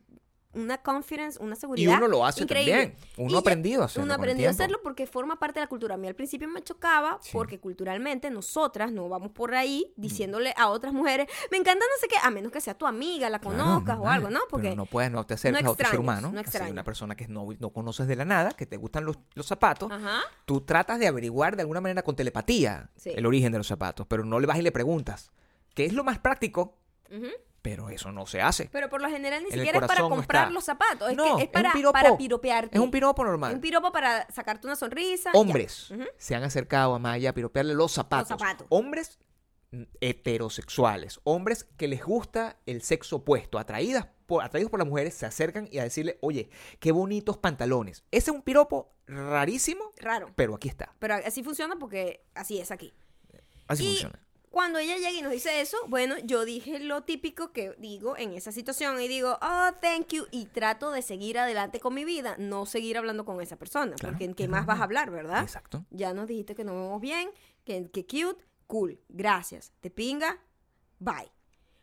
una confidence, una Y seguridad. uno lo hace increíble. también. Uno Y ha aprendido a hacerlo. Uno aprendido a hacerlo porque forma parte de la cultura. A mí al principio me chocaba Sí. porque culturalmente nosotras no vamos por ahí diciéndole a otras mujeres, me encanta no sé qué, a menos que sea tu amiga, la Claro, conozcas o algo, ¿no? Porque Pero no puedes, no te acercas a otro ser humano. no así, una persona que no, no conoces de la nada, que te gustan los, los zapatos. Ajá. Tú tratas de averiguar de alguna manera con telepatía Sí. el origen de los zapatos, pero no le vas y le preguntas. ¿Qué es lo más práctico? ujú. Pero eso no se hace. Pero por lo general ni En siquiera es para comprar está. los zapatos, es, No, que es es un para, piropo. para piropearte. Es un piropo normal. Un piropo para sacarte una sonrisa. Hombres se han acercado a Maya a piropearle los zapatos. zapatos. Hombres heterosexuales. Hombres que les gusta el sexo opuesto. Atraídas por, atraídos por las mujeres se acercan y a decirle, oye, qué bonitos pantalones. Ese es un piropo rarísimo, Raro. pero aquí está. Pero así funciona porque así es aquí. Así Y funciona. Cuando ella llega y nos dice eso, bueno, yo dije lo típico que digo en esa situación y digo, oh, thank you, y trato de seguir adelante con mi vida, no seguir hablando con esa persona, Claro, porque ¿en qué más vas a hablar, verdad? Exacto. Ya nos dijiste que nos vemos bien, que, que cute, cool, gracias, te pinga, bye.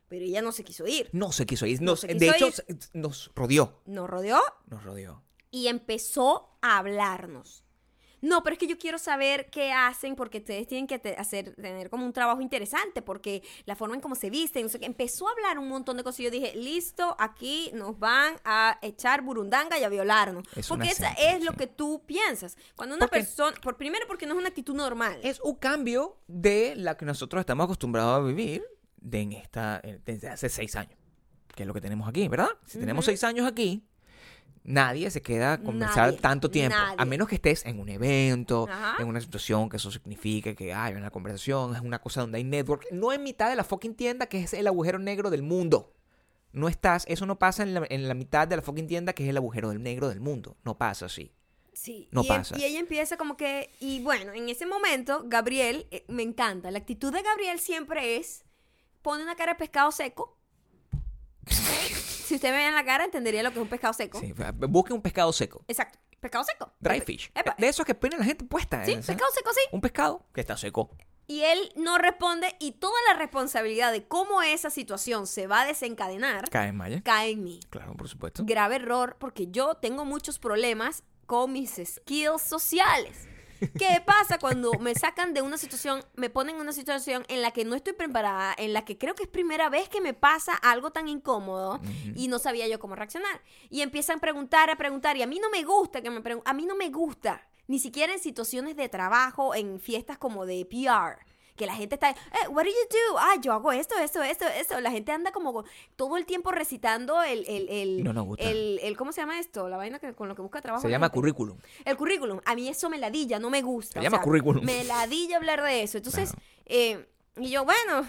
Pero ella no se quiso ir, No se quiso ir. No de hecho, ir. nos rodeó. nos rodeó Nos rodeó. y empezó a hablarnos. No, pero es que yo quiero saber qué hacen porque ustedes tienen que te- hacer, tener como un trabajo interesante porque la forma en cómo se visten, no sé qué. Empezó a hablar un montón de cosas y yo dije, listo, aquí nos van a echar burundanga y a violarnos. Es porque esa es lo que tú piensas. Cuando una persona, por primero porque no es una actitud normal. Es un cambio de la que nosotros estamos acostumbrados a vivir de en esta, eh, desde hace seis años. Que es lo que tenemos aquí, ¿verdad? Si tenemos seis años aquí, nadie se queda a conversar Nadie, tanto tiempo. A nadie. menos que estés en un evento, Ajá. en una situación que eso signifique que hay una conversación, es una cosa donde hay network. No en mitad de la fucking tienda, que es el agujero negro del mundo. No estás, eso no pasa en la, en la mitad de la fucking tienda, que es el agujero del negro del mundo. No pasa así. Sí, No y, pasa. y ella empieza como que, y bueno, en ese momento, Gabriel, eh, me encanta, la actitud de Gabriel siempre es, pone una cara de pescado seco. si usted me ve en la cara, entendería lo que es un pescado seco. Sí, busque un pescado seco. Exacto, pescado seco. Dry fish. epa, De esos que pone la gente puesta. Sí, ¿eh? pescado seco, sí. Un pescado que está seco. Y él no responde y toda la responsabilidad de cómo esa situación se va a desencadenar Cae en malla. cae en mí. Claro, por supuesto. grave error porque yo tengo muchos problemas con mis skills sociales. ¿Qué pasa cuando me sacan de una situación, me ponen en una situación en la que no estoy preparada, en la que creo que es primera vez que me pasa algo tan incómodo y no sabía yo cómo reaccionar? Y empiezan a preguntar, a preguntar, y a mí no me gusta que me pregunten, a mí no me gusta, ni siquiera en situaciones de trabajo, en fiestas como de PR. Que la gente está, eh, what do you do? Ah, yo hago esto, esto, esto, esto. La gente anda como todo el tiempo recitando el, el, el, no nos gusta. el, el- ¿cómo se llama esto? La vaina que, con lo que busca trabajo. Se la llama gente. currículum. El currículum. A mí eso me ladilla, no me gusta. Se o llama sea, currículum. Me ladilla hablar de eso. Entonces, Claro. eh, y yo, bueno,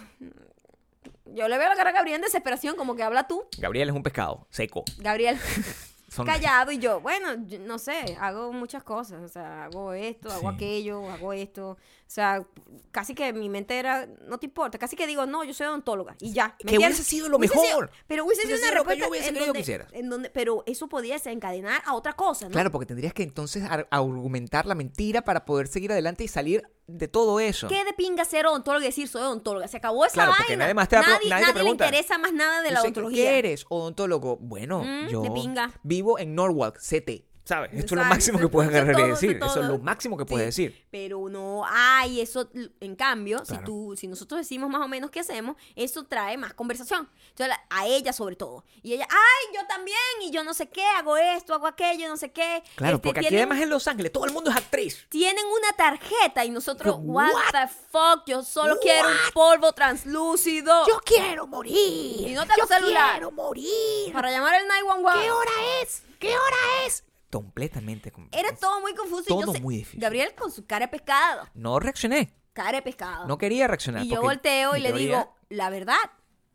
yo le veo la cara a Gabriel en desesperación, como que habla tú, Gabriel es un pescado seco. Gabriel, Son- callado, y yo, bueno, yo no sé, hago muchas cosas. O sea, hago esto, hago Sí. aquello, hago esto. O sea, casi que mi mente era, no te importa, casi que digo, no, yo soy odontóloga, y ya. ¿me Que hubiese sido lo Hubiese sido- mejor. pero hubiese sido una lo que yo respuesta hubiese en donde, en donde, pero eso podía desencadenar a otra cosa, ¿no? Claro, porque tendrías que entonces ar- argumentar la mentira para poder seguir adelante y salir de todo eso. ¿Qué de pinga ser odontóloga y decir soy odontóloga? Se acabó esa Claro, porque vaina. nadie más te pre- nadie, nadie te nadie le pregunta. interesa más nada de la odontología. ¿Qué eres? Odontólogo. Bueno, Mm, yo de pinga. vivo en Norwalk, CT. ¿Sabes? Esto es lo máximo que puedes agarrar y decir. Eso es lo máximo que puedes decir. Pero no hay eso. En cambio, si tú, si nosotros decimos más o menos qué hacemos, eso trae más conversación. Entonces, a ella sobre todo. Y ella, ay, yo también, y yo no sé qué, hago esto, hago aquello, no sé qué. Claro, Este, porque aquí además en Los Ángeles todo el mundo es actriz. tienen una tarjeta y nosotros, Yo, what, the fuck, yo solo quiero un polvo translúcido quiero morir. Y no tengo celular. morir. para llamar el 911. hora es? ¿Qué hora es? Completamente. com- Era todo muy confuso y yo Todo sé- muy difícil. Gabriel con su cara de pescado, No reaccioné. cara de pescado. No quería reaccionar. Y yo volteo y le teoría- digo, la verdad,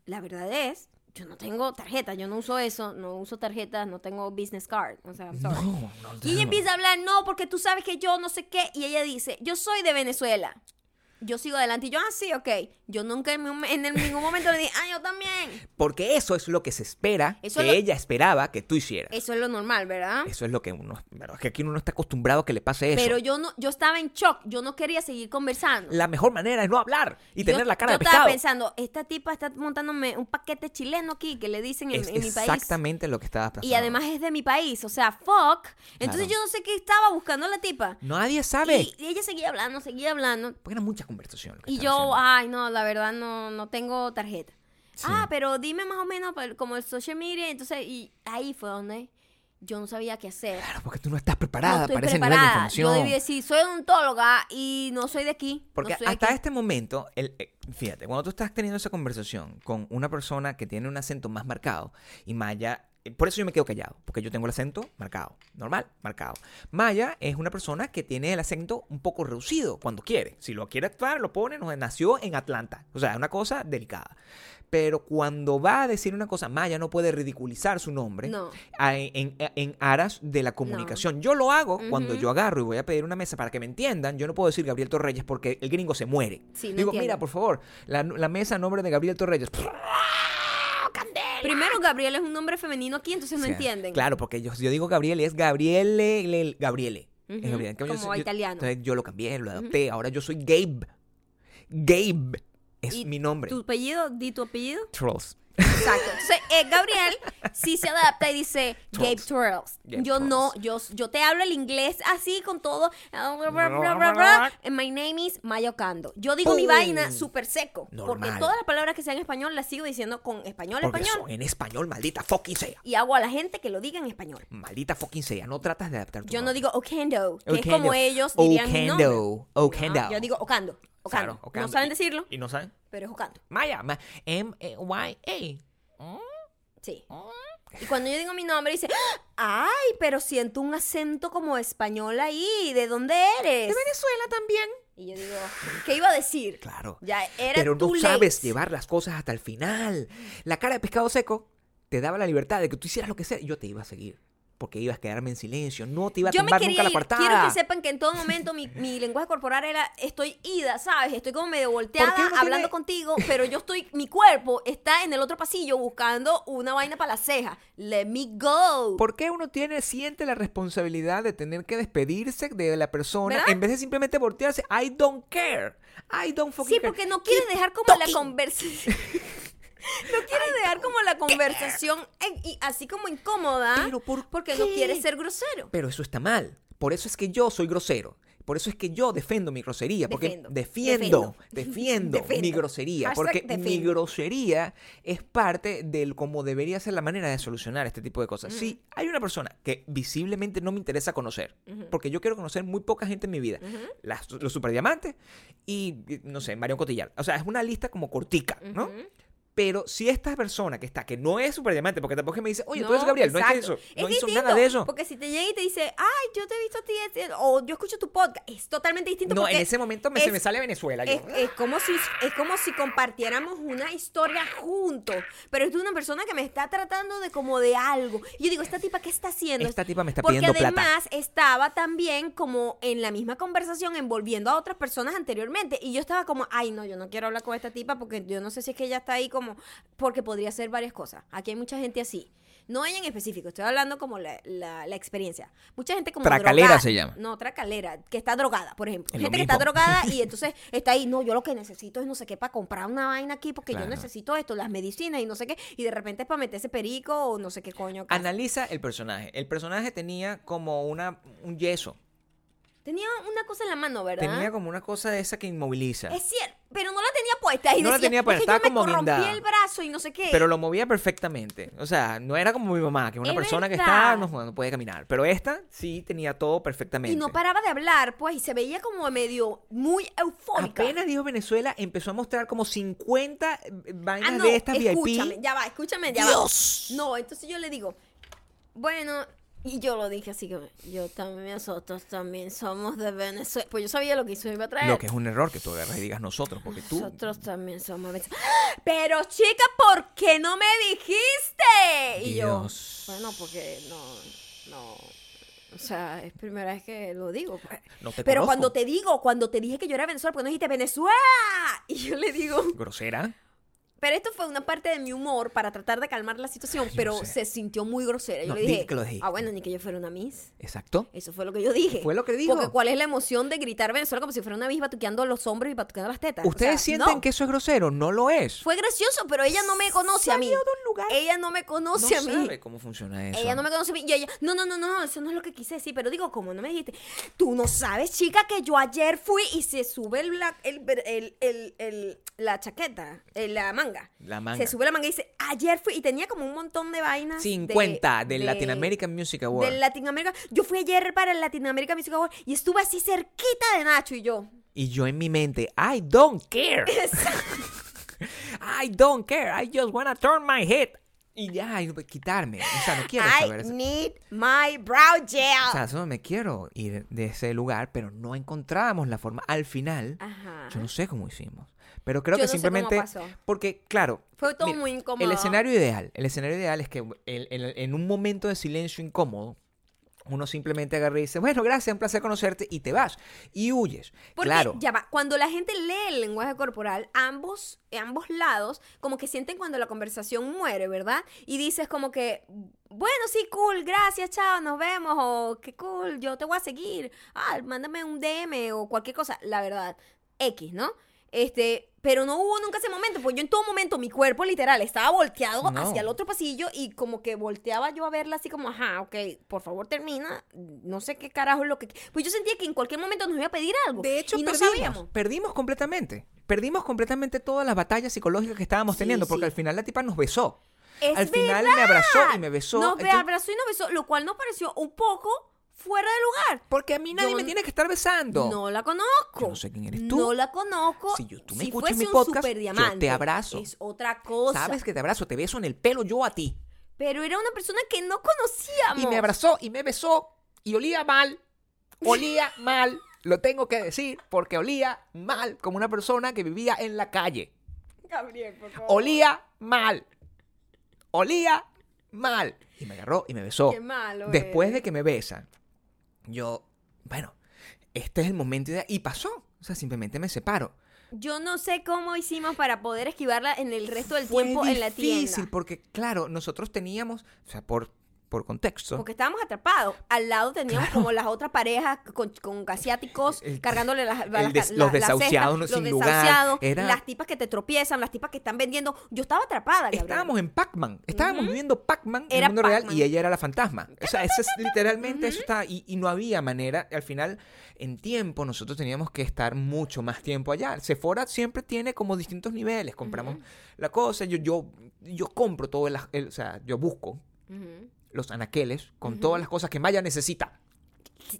la verdad es, yo no tengo tarjeta, yo no uso eso, no uso tarjetas, no tengo business card. O sea, I'm sorry. No, no, Y ella no. empieza a hablar, no, porque tú sabes que yo no sé qué. Y ella dice, yo soy de Venezuela. Yo sigo adelante. Y yo, ah, sí, ok. Yo nunca en, en ningún momento le dije, ah, yo también. Porque eso es lo que se espera Eso que es lo- ella esperaba que tú hicieras. Eso es lo normal, ¿verdad? Eso es lo que uno. Pero es que aquí uno no está acostumbrado a que le pase eso. Pero yo no, yo estaba en shock. Yo no quería seguir conversando. La mejor manera es no hablar y tener yo, la cara yo de estaba pescado. pensando, esta tipa está montándome un paquete chileno aquí que le dicen en, es en mi país. exactamente lo que estabas pasando. Y además es de mi país, o sea, fuck. Entonces Claro. yo no sé qué estaba buscando la tipa. Nadie sabe. Y, y ella seguía hablando, seguía hablando. Porque era mucha conversación. Y yo, haciendo. ay, no, la verdad no, no tengo tarjeta. Sí. Ah, pero dime más o menos pues, como el social media. Entonces, y ahí fue donde yo no sabía qué hacer. Claro, porque tú no estás No preparada estoy para ese nivel de preparada. información. Yo debí decir, soy odontóloga y no soy de aquí. no Porque soy hasta aquí. este momento, el, eh, fíjate, cuando tú estás teniendo esa conversación con una persona que tiene un acento más marcado, y Maya, por eso yo me quedo callado, porque yo tengo el acento marcado, normal, marcado. Maya es una persona que tiene el acento un poco reducido cuando quiere. Si lo quiere actuar, lo pone, nació en Atlanta. O sea, es una cosa delicada. Pero cuando va a decir una cosa, Maya no puede ridiculizar su nombre No. en, en- en aras de la comunicación. Yo lo hago cuando yo agarro y voy a pedir una mesa para que me entiendan. Yo no puedo decir Gabriel Torreyes porque el gringo se muere. Sí, Digo, mira, por favor, la, la mesa a nombre de Gabriel Torreyes. Primero, Gabriel es un nombre femenino aquí, entonces no O sea, entienden. Claro, porque yo, yo digo Gabriel y es Gabriele. le- Gabriele. Es Gabriele. En cambio, yo como soy- yo- italiano. entonces yo lo cambié, lo adopté. Ahora yo soy Gabe. Gabe es ¿Y mi nombre. ¿Tu apellido? ¿Di tu apellido? Trolls. Exacto. Entonces, eh, Gabriel sí se adapta y dice Gabe. Gabe Yo no, yo, yo te hablo el inglés así con todo. And my name is Maya Ocando. Yo digo mi vaina súper seco. Porque Normal. todas las palabras que sean en español las sigo diciendo con español, Porque español. son en español, maldita fucking sea. Y hago a la gente que lo diga en español. Maldita fucking sea. No tratas de adaptar tu Yo no nombre. digo Okendo, que es Okendo. como ellos dirían mi nombre. Okendo. Okendo. No, yo digo Ocando. Ocando. Claro, No Ocando. saben Y- decirlo, ¿Y no saben? pero es Ocando. Maya, ma- M-Y-A. Sí. Y cuando yo digo mi nombre, dice, ay, pero siento un acento como español ahí. ¿De dónde eres? De Venezuela también. Y yo digo, ¿qué iba a decir? Claro. Ya era Pero no late. sabes llevar las cosas hasta el final. La cara de pescado seco te daba la libertad de que tú hicieras lo que sea y yo te iba a seguir. Porque ibas a quedarme en silencio. No te iba a Yo me tumbar quería nunca la ir. coartada. Quiero que sepan que en todo momento mi, mi lenguaje corporal era, estoy ida, ¿sabes? Estoy como medio volteada hablando tiene- contigo, pero yo estoy, mi cuerpo está en el otro pasillo buscando una vaina para la ceja. Let me go. ¿Por qué uno tiene, siente la responsabilidad de tener que despedirse de la persona ¿Verdad? en vez de simplemente voltearse? I don't care. I don't fucking Sí, porque no quieres Keep dejar como la conversación. no quieres dejar como la conversación en- y así como incómoda. Pero ¿por porque no qué? quieres ser grosero. Pero eso está mal. Por eso es que yo soy grosero. Por eso es que yo defiendo mi grosería. Porque Defiendo. defiendo, defiendo, Defiendo. mi grosería. Hashtag porque mi grosería es parte del cómo debería ser la manera de solucionar este tipo de cosas. Si hay una persona que visiblemente no me interesa conocer, porque yo quiero conocer muy poca gente en mi vida, las- los superdiamantes y, y, no sé, Marion Cotillar. O sea, es una lista como cortica, ¿no? Pero si esta persona que está, que no es superdiamante, porque tampoco es que me dice, oye, tú No, eres Gabriel, no es eso, no Es hizo distinto, nada de eso. Porque si te llega y te dice, ay, yo te he visto a ti, este- o yo escucho tu podcast, es totalmente distinto. No, porque en ese momento me, es- se me sale Venezuela. yo. Es, como si, es como si compartiéramos una historia juntos, pero es de una persona que me está tratando de como de algo. Y yo digo, ¿esta tipa qué está haciendo? Esta tipa me está Porque pidiendo plata. además estaba también como en la misma conversación envolviendo a otras personas anteriormente. Y yo estaba como, ay, no, yo no quiero hablar con esta tipa porque yo no sé si es que ella está ahí como, porque podría ser varias cosas. Aquí hay mucha gente así. No ella en específico, estoy hablando como la, la, la experiencia. Mucha gente como Tracalera drogada. se llama. No, tracalera, que está drogada, por ejemplo. Es gente que está drogada y entonces está ahí, no, yo lo que necesito es no sé qué para comprar una vaina aquí porque Claro. yo necesito esto, las medicinas y no sé qué, y de repente es para meterse perico o no sé qué coño. Analiza el personaje. El personaje tenía como una, un yeso. Tenía una cosa en la mano, ¿verdad? Tenía como una cosa de esa que inmoviliza. Es cierto, pero no la tenía puesta. Y No la decía, tenía puesta, "Es que yo estaba como guindada". el brazo y no sé qué. Pero lo movía perfectamente. O sea, no era como mi mamá, que es una Es persona que está, no, no puede caminar. Pero esta sí tenía todo perfectamente. Y no paraba de hablar, pues, y se veía como medio muy eufórica. Apenas dijo Venezuela, empezó a mostrar como 50 vainas Ah, no, de estas escúchame, VIP. ya va, escúchame, ya Dios. va. No, entonces yo le digo, bueno, y yo lo dije así que yo también, nosotros también somos de Venezuela. Pues yo sabía lo que eso iba a traer. Lo que es un error que tú agarras y digas nosotros, porque tú... Nosotros también somos de Pero chica, ¿por qué no me dijiste? Y Dios. yo, bueno, porque no, no, o sea, es primera vez que lo digo. pues. No te Pero conozco. cuando te digo, cuando te dije que yo era Venezuela, porque no dijiste Venezuela. Y yo le digo, Grosera. Pero esto fue una parte de mi humor para tratar de calmar la situación, pero sé. se sintió muy grosera. Yo No, le di dije, que lo ah, bueno, ni que yo fuera una Miss. Exacto. Eso fue lo que yo dije. Fue lo que dijo. Porque cuál es la emoción de gritar Venezuela como si fuera una Miss batuqueando los hombros y batuqueando las tetas. O ¿Ustedes sea, sienten no. que eso es grosero? No lo es. Fue gracioso, pero ella no me conoce a mí. De un lugar. Ella no me no conoce a mí. sabe cómo funciona eso. Ella no me conoce a mí. Y ella, no, no, no, no, eso no es lo que quise decir. Pero digo, como no me dijiste, tú no sabes, chica, que yo ayer fui y se sube el, bla- el, el- el- el- la chaqueta, eh, la manga. La manga. Se sube la manga y dice, ayer fui. Y tenía como un montón de vainas. de- 50 del de- Latin American Music Award. Del Latinoamérica. Yo fui ayer para el Latin American Music Award y estuve así cerquita de Nacho y yo. Y yo en mi mente, I don't care. I don't care. I just wanna turn my head. Y ya, y quitarme. O sea, no quiero saber I eso. need my brow gel. O sea, solo me quiero ir de ese lugar, pero no encontrábamos la forma. Al final, Ajá. yo no sé cómo hicimos. Pero creo Yo que no sé cómo simplemente. pasó. Porque, claro. Fue todo mira, muy incómodo. El escenario ideal. El escenario ideal es que el- el- en un momento de silencio incómodo. Uno simplemente agarra y dice, bueno, gracias, un placer conocerte, y te vas. Y huyes. Porque claro. ya va, cuando la gente lee el lenguaje corporal, ambos, ambos lados, como que sienten cuando la conversación muere, ¿verdad? Y dices como que, bueno, sí, cool, gracias, chao, nos vemos, o qué cool, yo te voy a seguir, ah, mándame un DM o cualquier cosa, la verdad, X, ¿no? Este, pero no hubo nunca ese momento, pues yo en todo momento mi cuerpo literal estaba volteado No. hacia el otro pasillo y como que volteaba yo a verla así como, ajá, ok, por favor termina, no sé qué carajo es lo que... Pues yo sentía que en cualquier momento nos iba a pedir algo. De hecho, y no perdimos, sabíamos. perdimos completamente. Perdimos completamente todas las batallas psicológicas que estábamos Sí, teniendo, porque sí. al final la tipa nos besó. Es al final me abrazó y me besó. Nos Entonces- abrazó y nos besó, lo cual nos pareció un poco fuera de lugar. porque a mí nadie Yo me tiene que estar besando. No la conozco. Yo no sé quién eres tú. No la conozco. Si yo- tú me si escuchas mi podcast, yo te abrazo. Es otra cosa. Sabes que te abrazo, te beso en el pelo yo a ti. Pero era una persona que no conocíamos. Y me abrazó y me besó y olía mal. Olía mal. Lo tengo que decir porque olía mal como una persona que vivía en la calle. Gabriel, por favor. Olía mal. Olía mal. Y me agarró y me besó. Qué malo Después eres. de que me besan, yo, bueno, este es el momento ideal. Y pasó. O sea, simplemente me separo. Yo no sé cómo hicimos para poder esquivarla en el resto del Fue tiempo en la difícil tienda. porque, claro, nosotros teníamos, o sea, por, por contexto, Porque estábamos atrapados. Al lado teníamos Claro. como las otras parejas con, con asiáticos El- cargándole las, des- los desahuciados, cestas, sin los lugar. desahuciados, Era- las tipas que te tropiezan, las tipas que están vendiendo. Yo estaba atrapada, Gabriel. estábamos en Pac-Man. Estábamos viviendo Pac-Man en el mundo real y ella era la fantasma. O sea, eso es literalmente, eso está, y, y no había manera. Al final, en tiempo, nosotros teníamos que estar mucho más tiempo allá. Sephora siempre tiene como distintos niveles. Compramos la cosa, yo, yo, yo compro todo, el, el- o sea, yo busco. Los anaqueles con todas las cosas que Maya necesita.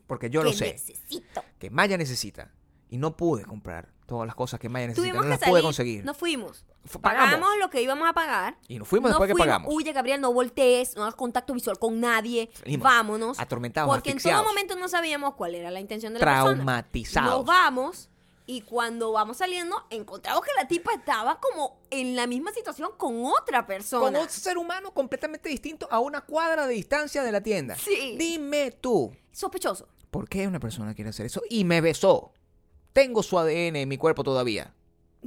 Porque yo lo Que sé, necesito. que Maya necesita. Y no pude comprar todas las cosas que Maya necesita. Tuvimos No que las salir. pude conseguir. No fuimos. Fu- Pagamos pagamos. lo que íbamos a pagar. Y nos fuimos no después que fuimos. pagamos. Huye, Gabriel, no voltees, no hagas contacto visual con nadie. Salimos Vámonos. atormentados, Porque en asfixiados. todo momento no sabíamos cuál era la intención de la persona. Traumatizados. Nos vamos y cuando vamos saliendo encontramos que la tipa estaba como en la misma situación con otra persona. Con un ser humano completamente distinto a una cuadra de distancia de la tienda. Sí. Dime tú, Sospechoso. ¿por qué una persona quiere hacer eso? Y me besó. Tengo su ADN en mi cuerpo todavía.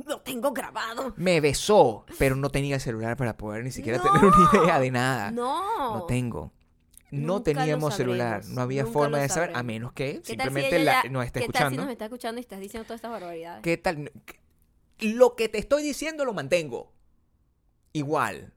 lo tengo grabado. Me besó, pero no tenía el celular para poder ni siquiera tener una idea de nada. No. No tengo. No Nunca teníamos celular, no había nunca forma de saber, a menos que ¿Qué tal si simplemente ella la- ya- nos esté ¿Qué tal si escuchando. nos está escuchando y estás diciendo todas estas barbaridades? ¿Qué tal? Lo que te estoy diciendo lo mantengo. Igual.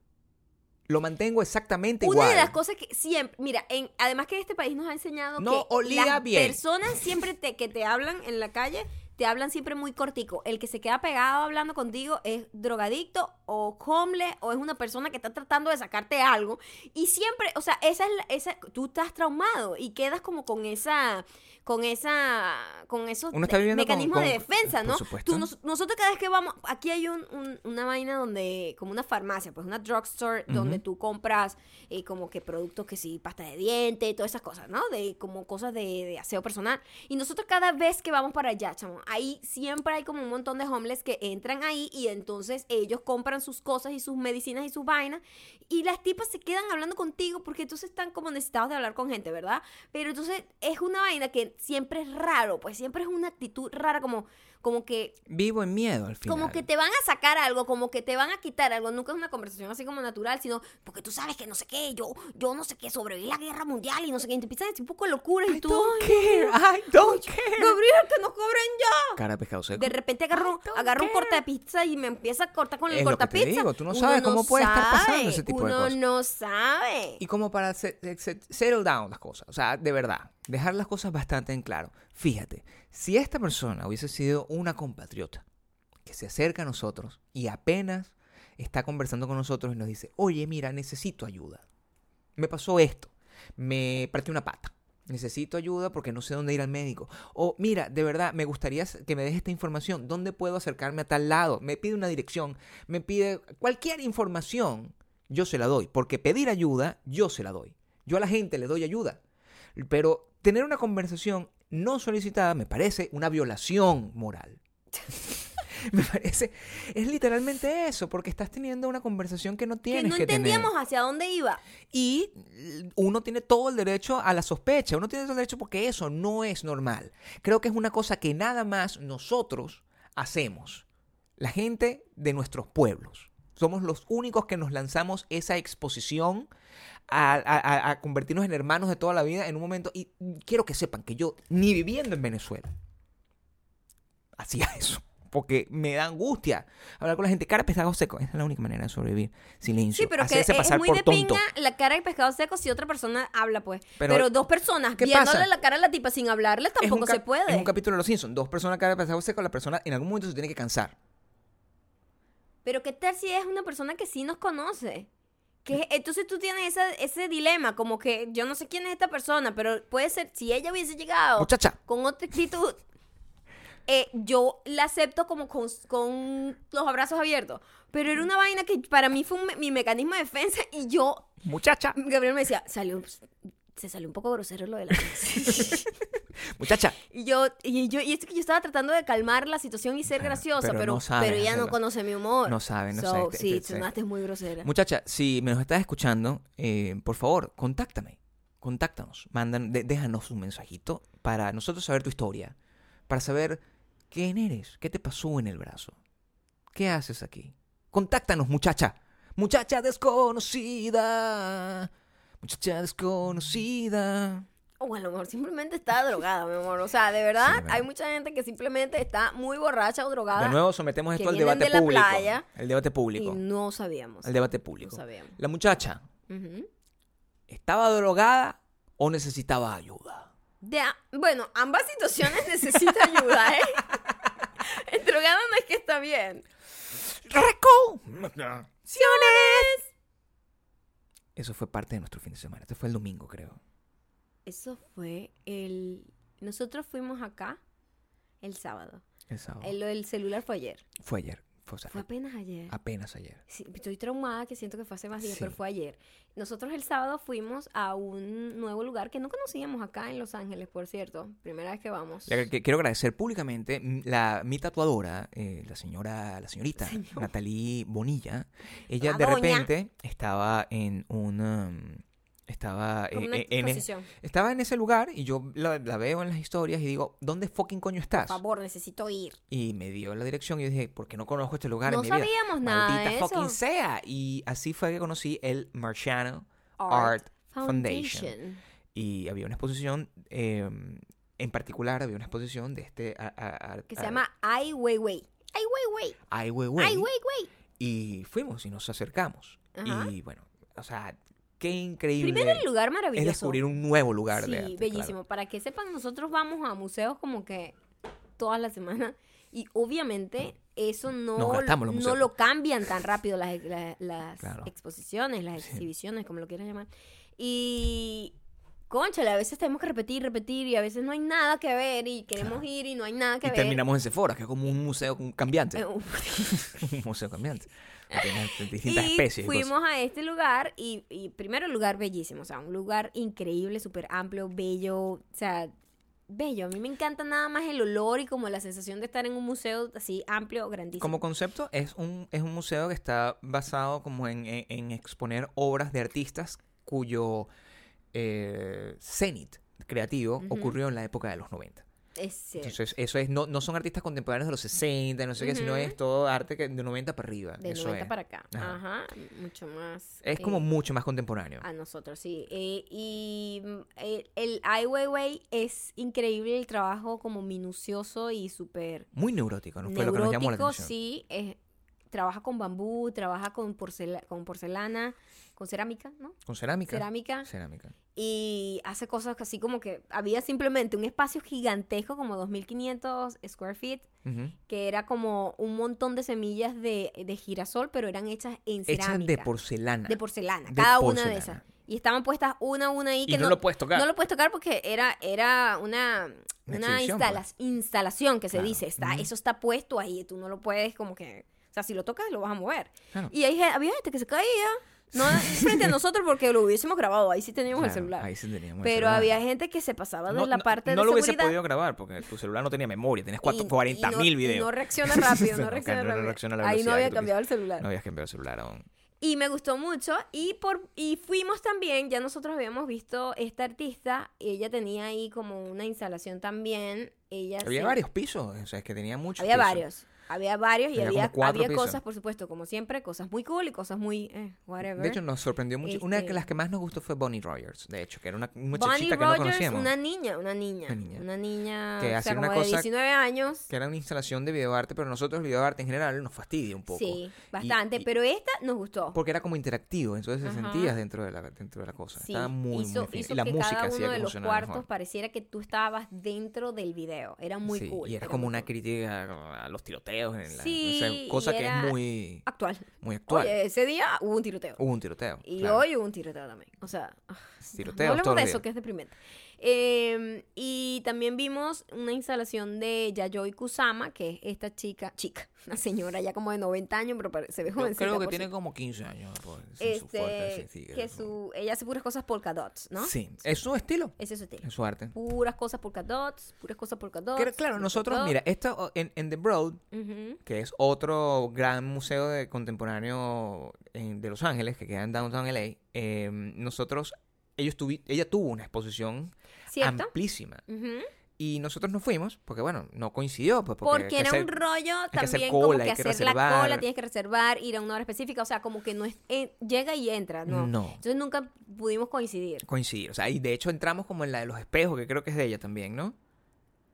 Lo mantengo exactamente Una igual. de las cosas que siempre, mira, en, además que este país nos ha enseñado No que olía las bien. personas siempre te, que te hablan en la calle, te hablan siempre muy cortico. El que se queda pegado hablando contigo es drogadicto o homeless o es una persona que está tratando de sacarte algo. Y siempre, o sea, esa es la, esa, tú estás traumado y quedas como con esa, con esa, con esos mecanismos de defensa, por ¿no? supuesto. Tú, nos- nosotros cada vez que vamos, aquí hay un, un- una vaina donde, como una farmacia, pues una drugstore, donde Ujú. tú compras eh, como que productos que sí, pasta de diente, todas esas cosas, ¿no? De como cosas de, de aseo personal. Y nosotros cada vez que vamos para allá, chamo, ahí siempre hay como un montón de homeless que entran ahí y entonces ellos compran sus cosas y sus medicinas y sus vainas y las tipas se quedan hablando contigo porque entonces están como necesitados de hablar con gente, ¿verdad? Pero entonces es una vaina que siempre es raro, pues siempre es una actitud rara como, como que Vivo en miedo al final. como que te van a sacar algo, como que te van a quitar algo. Nunca es una conversación así como natural, sino porque tú sabes que no sé qué, yo, yo no sé qué, sobreviví la guerra mundial y no sé qué. Y te empiezan a decir un poco de locuras y I tú. don't "Ay, care, I don't care. Gabriel, que nos cobren ya. Cara de pescado seco. De repente agarro, agarro un care. corta de pizza y me empieza a cortar con el Es lo que te digo, tú no sabes cómo puede estar pasando ese tipo de uno cosas. no sabe. Y como para se- se- settle down las cosas, o sea, de verdad, dejar las cosas bastante en claro. Fíjate, si esta persona hubiese sido una compatriota que se acerca a nosotros y apenas está conversando con nosotros y nos dice, oye, mira, necesito ayuda. Me pasó esto, me partí una pata. Necesito ayuda porque no sé dónde ir al médico. O mira, de verdad, me gustaría que me des esta información. ¿Dónde puedo acercarme a tal lado? Me pide una dirección, me pide cualquier información yo se la doy. Porque pedir ayuda, yo se la doy. Yo a la gente le doy ayuda. Pero tener una conversación no solicitada me parece una violación moral. me parece, es literalmente eso, porque estás teniendo una conversación que no Que tienes no que, tener. entendíamos hacia dónde iba. Y uno tiene todo el derecho a la sospecha, uno tiene todo el derecho porque eso no es normal. Creo que es una cosa que nada más nosotros hacemos, la gente de nuestros pueblos. Somos los únicos que nos lanzamos esa exposición a, a- a- a convertirnos en hermanos de toda la vida en un momento. Y quiero que sepan que yo, ni viviendo en Venezuela, hacía eso. Porque me da angustia hablar con la gente. Cara, pescado seco. Esa es la única manera de sobrevivir. Silencio. Sí, pero que es pasar muy por de tonto. pinga la cara de pescado seco si otra persona habla, pues. Pero- Pero, dos personas ¿qué viéndole pasa? la cara a la tipa sin hablarle tampoco se puede. Es un capítulo de los Simpsons. Dos personas cara de pescado seco. La persona en algún momento se tiene que cansar. Pero qué tal si es una persona que sí nos conoce. Que entonces tú tienes esa- ese dilema, como que yo no sé quién es esta persona, pero puede ser, si ella hubiese llegado Muchacha. con otra actitud, eh, yo la acepto como con, con los abrazos abiertos. Pero era una vaina que para mí fue un mi mecanismo de defensa y yo, Muchacha. Gabriel me decía, salió, se salió un poco grosero lo de la Muchacha. Y yo, y yo, y es que yo estaba tratando de calmar la situación y ser Pero- graciosa, pero pero, no sabe pero ella no conoce mi humor. No sabe, no So, sabe. Te- Sí, te- sonaste muy grosera. Muchacha, si me nos estás escuchando, eh, por favor, contáctame. Contáctanos. Mandan, de- déjanos un mensajito para nosotros saber tu historia. Para saber quién eres. ¿Qué te pasó en el brazo? ¿Qué haces aquí? Contáctanos, muchacha. Muchacha desconocida. Muchacha desconocida. O a lo mejor simplemente está drogada, mi amor. O sea, de verdad, Sí, de verdad. hay mucha gente que simplemente está muy borracha o drogada De nuevo sometemos esto al debate de público. playa El debate y público. no sabíamos. El debate No público. sabíamos. La muchacha. ¿estaba drogada o necesitaba ayuda? De a- bueno, ambas situaciones necesitan ayuda, ¿eh? El drogado no es que está bien. ¡Recomendaciones! Eso fue parte de nuestro fin de semana. Este fue el domingo, creo. Eso fue el... Nosotros fuimos acá el sábado. El sábado. El, el celular fue ayer. Fue ayer. Fue, apenas ayer. apenas ayer. Sí, estoy traumada que siento que fue hace más días, Sí. pero fue ayer. Nosotros el sábado fuimos a un nuevo lugar que no conocíamos acá en Los Ángeles, por cierto. Primera vez que vamos. Le- que- Quiero agradecer públicamente la, mi tatuadora, eh, la señora, la señorita Señor. Natalie Bonilla. Ella La de doña. repente estaba en un, um, Estaba, eh, eh, en, e- exposición. estaba en ese lugar y yo la, la veo en las historias y digo, ¿dónde fucking coño Por estás? favor, necesito ir. Y me dio la dirección y yo dije, ¿por qué no conozco este lugar No en mi vida? sabíamos nada Maldita de fucking eso. sea. Y así fue que conocí el Marciano Art, Art Foundation. Foundation. Y había una exposición, eh, en particular había una exposición de este... a- a- Que se llama Ai Weiwei. Ai Weiwei. Ai Weiwei. Ai Weiwei. Y fuimos y nos acercamos. Ajá. Y bueno, o sea, qué increíble Primero el lugar es maravilloso. descubrir un nuevo lugar sí, de arte. bellísimo. Para que sepan, nosotros vamos a museos como que todas las semanas y obviamente eso no, no lo cambian tan rápido las, la- las Claro. exposiciones, las exhibiciones, como lo quieras llamar. Y, conchale, a veces tenemos que repetir, repetir y a veces no hay nada que ver y queremos ir y no hay nada que Y ver. terminamos en Sephora, que es como un museo cambiante. Eh, un museo cambiante. Distintas y especies. fuimos cosas. a este lugar y, y primero el lugar bellísimo, o sea, un lugar increíble, súper amplio, bello, o sea, bello. A mí me encanta nada más el olor y como la sensación de estar en un museo así amplio, grandísimo. Como concepto, es un, es un museo que está basado como en, en- en exponer obras de artistas cuyo eh, cenit creativo ocurrió en la época de los 90. Es. Entonces, eso es, no, no son artistas contemporáneos de los 60, no sé qué, sino Ujú. es todo arte que de 90 para arriba. de eso 90 es. para acá. Ajá. Ajá. mucho más. Es como eh, mucho más contemporáneo. A nosotros, sí. Eh, y mm, el, el Ai Weiwei es increíble el trabajo como minucioso y súper Muy neurótico, ¿no? Fue lo que nos llamó la neurótico, atención. sí. es- trabaja con bambú, trabaja con, porcela- con porcelana, con cerámica, ¿no? Con cerámica. Cerámica. Cerámica. Y hace cosas así como que había simplemente un espacio gigantesco, como 2500 square feet, que era como un montón de semillas de, de girasol, pero eran hechas en cerámica. Hechas de porcelana. De porcelana, De cada una de esas. Y estaban puestas una a una ahí Y que no, lo puedes tocar. no lo puedes tocar porque era, era una, Una una instala- instalación que se dice. Está. Eso está puesto ahí. Tú no lo puedes como que... O sea, si lo tocas, lo vas a mover. Claro. Y ahí había gente que se caía. No frente a nosotros porque lo hubiésemos grabado. Ahí sí teníamos el celular. Ahí sí teníamos el Pero celular. había gente que se pasaba de no, la no- parte no de lo hubiese podido grabar porque tu celular no tenía memoria, tienes y- y 40 mil no- videos. y no reacciona rápido, no No, reacciona no rápido. reacciona a la Ahí no había cambiado el celular. No habías cambiado el celular aún. Y me gustó mucho. Y por y fuimos también, ya nosotros habíamos visto esta artista. Ella tenía ahí como una instalación también. Ella Había se- varios pisos, o sea, es que tenía muchos Había pisos. varios. Había varios y Había había, pisos. cosas, por supuesto, como siempre, cosas muy cool y cosas muy eh, whatever. De hecho, nos sorprendió mucho. Una de Este- las que más nos gustó fue Bonnie Rogers, de hecho, que era una Bonnie muchachita que no Rogers, conocíamos. una niña, una niña, Una niña. una niña, Que o sea, una como de cosa 19 años. Que era una instalación de videoarte, pero nosotros el videoarte en general nos fastidia un poco. Sí, bastante, y- pero esta nos gustó. Porque era como interactivo, entonces Ajá. sentías dentro de la, dentro de la cosa. Sí, Estaba muy, hizo, muy hizo Y la que música cada uno que de los cuartos mejor. pareciera que tú estabas dentro del video. Era muy Sí, cool. Y era como una crítica a los tiroteos en la, Sí, o sea, cosa que es muy, actual. muy actual. Oye, ese día hubo un tiroteo. Hubo un tiroteo. y claro. hoy hubo un tiroteo también. O sea, ah, Tiroteos no hablemos de eso, que es deprimente. Eh, y también vimos una instalación de Yayoi Kusama, que es esta chica, chica, una señora ya como de 90 años, pero se ve Yo jovencita. creo que tiene como 15 años. pues, su este, sí, sí, que su, ella hace puras cosas polka dots, ¿no? Sí, es su estilo, Ese es su estilo. es su arte. Puras cosas polka dots, puras cosas polka dots. Que, claro, nosotros, mira, esto en, en The Broad, que es otro gran museo de contemporáneo en- de Los Ángeles, que queda en Downtown LA, eh, nosotros, ellos tuvi- ella tuvo una exposición ¿Cierto? amplísima. Y nosotros no fuimos, porque bueno, no coincidió. Pues, porque, que era hacer- un rollo que también cola, como que que hacer la cola, tienes que reservar, ir a una hora específica, o sea, como que no es eh, llega y entra, no. No. Entonces nunca pudimos coincidir. coincidir. O sea, y de hecho entramos como en la de los espejos, que creo que es de ella también, ¿no?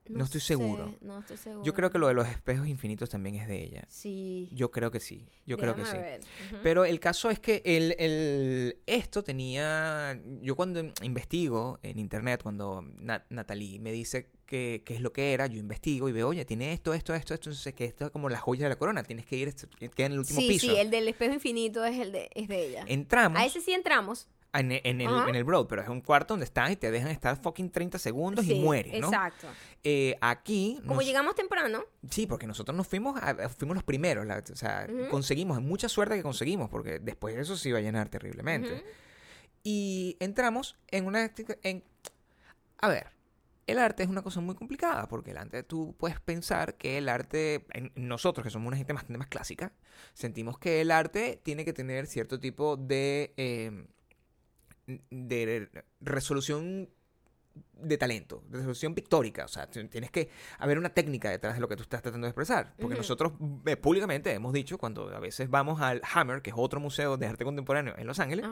No estoy sé, seguro. No estoy seguro. Yo creo que lo de los espejos infinitos también es de ella. sí. Yo creo que sí. Yo creo que sí. Ver. Pero el caso es que el, el- esto tenía... Yo cuando investigo en internet, cuando Na- Natalie me dice qué qué es lo que era, yo investigo y veo, oye, tiene esto, esto, esto, esto, entonces que esto es como la joya de la corona, tienes que ir, queda en el último sí, piso. sí, el del espejo infinito es el de es de ella. Entramos A ese sí entramos. En, en el, en el Broad, pero es un cuarto donde estás y te dejan estar fucking 30 segundos y mueres, ¿no? Exacto. Eh, aquí... Como nos- llegamos temprano, Sí, porque nosotros nos fuimos, a- fuimos los primeros, la- o sea, Ujú. conseguimos, mucha suerte que conseguimos, porque después de eso se iba a llenar terriblemente. Y entramos en una... En, a ver, el arte es una cosa muy complicada, porque el arte, tú puedes pensar que el arte, nosotros que somos una gente bastante más clásica, sentimos que el arte tiene que tener cierto tipo de... eh, de resolución de talento, de resolución pictórica. O sea, tienes que haber una técnica detrás de lo que tú estás tratando de expresar. Porque nosotros eh, públicamente hemos dicho, cuando a veces vamos al Hammer, que es otro museo de arte contemporáneo en Los Ángeles.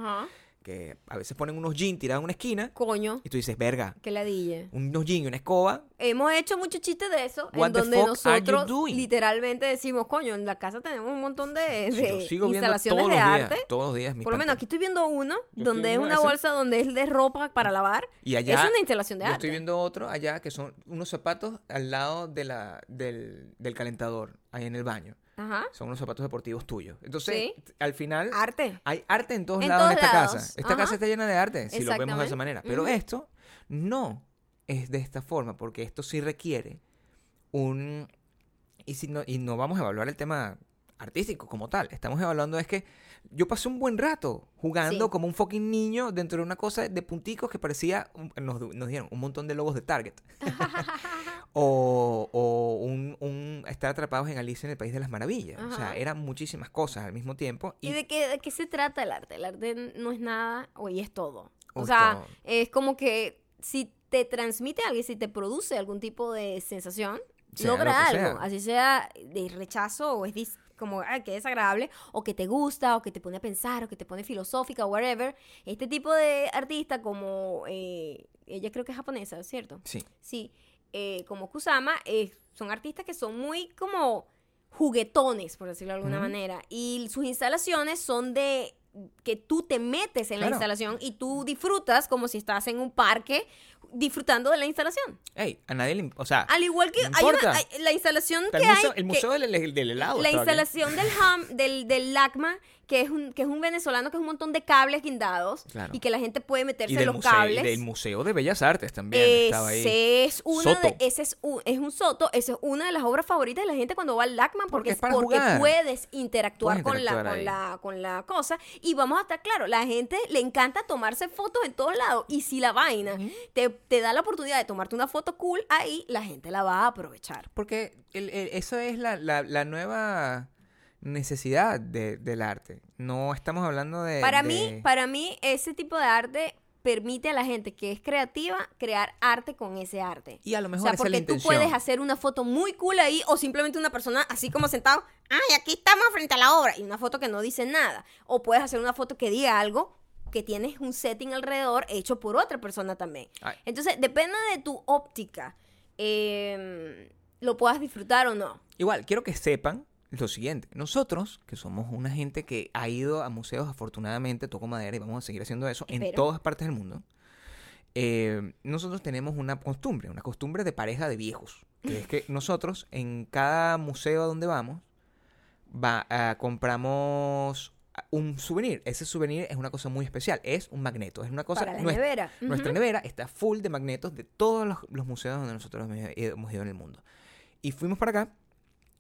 Que a veces ponen unos jeans tirados en una esquina Coño, y tú dices, verga, que ladille. unos jeans y una escoba. Hemos hecho muchos chistes de eso, What en the donde fuck are you nosotros doing? literalmente decimos, coño, en la casa tenemos un montón de, Yo de sigo viendo instalaciones todos de los arte. días, todos los días mis Por lo menos pantallas. aquí estoy viendo uno, Yo donde estoy es viendo una ese. bolsa donde es de ropa para lavar. Y allá es una instalación de yo arte. estoy viendo otro allá que son unos zapatos al lado de la, del, del calentador, ahí en el baño. Ajá. Son unos zapatos deportivos tuyos. Entonces, Sí. al final, Arte. hay arte en todos En lados todos esta lados. casa. Esta Ajá. casa está llena de arte, si lo vemos de esa Exactamente. manera. Pero Ujú. esto no es de esta forma, porque esto sí requiere un... Y, si no, y no vamos a evaluar el tema artístico como tal. Estamos evaluando es que yo pasé un buen rato jugando Sí. como un fucking niño dentro de una cosa de punticos que parecía, un- nos, nos dieron un montón de logos de Target. o o un, un estar atrapados en Alicia en el País de las Maravillas. O sea, Ajá. eran muchísimas cosas al mismo tiempo. ¿Y de qué, de qué se trata el arte? El arte no es nada, o y es todo. O Es sea, todo. es como que si te transmite algo, si te produce algún tipo de sensación, Sea logra lo algo. sea. Así sea de rechazo o es como ay, que desagradable, o que te gusta, o que te pone a pensar, o que te pone filosófica, whatever. Este tipo de artista como, eh, ella creo que es japonesa, ¿cierto? Sí. Sí, eh, como Kusama, eh, son artistas que son muy como juguetones, por decirlo de alguna manera. Y sus instalaciones son de que tú te metes en la instalación y tú disfrutas como si estás en un parque disfrutando de la instalación. Ey, a nadie le... O sea, Al igual que No hay una- hay- la instalación está que el hay... museo, el que- museo del, del- del helado. la instalación del ham, del, del LACMA, que es un, que es un venezolano que es un montón de cables guindados Claro. y que la gente puede meterse Y en los museo, cables. del Museo de Bellas Artes también estaba ahí. Es uno de, ese es un, es un soto, esa es una de las obras favoritas de la gente cuando va al LACMA porque, Porque es puedes interactuar, Puedes con, la, con, la, con la cosa. Y vamos a estar claro, la gente le encanta tomarse fotos en todos lados. Y si la vaina te, te da la oportunidad de tomarte una foto cool ahí, la gente la va a aprovechar. Porque el- el- eso es la, la- la nueva necesidad de- del arte. No estamos hablando de... Para de- mí, para mí, ese tipo de arte permite a la gente que es creativa crear arte con ese arte. Y a lo O mejor sea, es la porque tú puedes hacer una foto muy cool ahí o simplemente una persona así como sentado, ay, aquí estamos frente a la obra y una foto que no dice nada. O puedes hacer una foto que diga algo que tienes un setting alrededor hecho por otra persona también. Ay. Entonces, depende de tu óptica, eh, lo puedas disfrutar o no. Igual, quiero que sepan lo siguiente. Nosotros, que somos una gente que ha ido a museos, afortunadamente, toco madera y vamos a seguir haciendo eso en Espero. todas partes del mundo. eh, nosotros tenemos una costumbre, una costumbre de pareja de viejos. Que es que nosotros, en cada museo a donde vamos, va, ah, compramos un souvenir. Ese souvenir es una cosa muy especial. Es un magneto. Es una cosa. para la nuestra- nevera. nuestra nevera está full de magnetos de todos los, los museos donde nosotros hemos ido en el mundo. Y fuimos para acá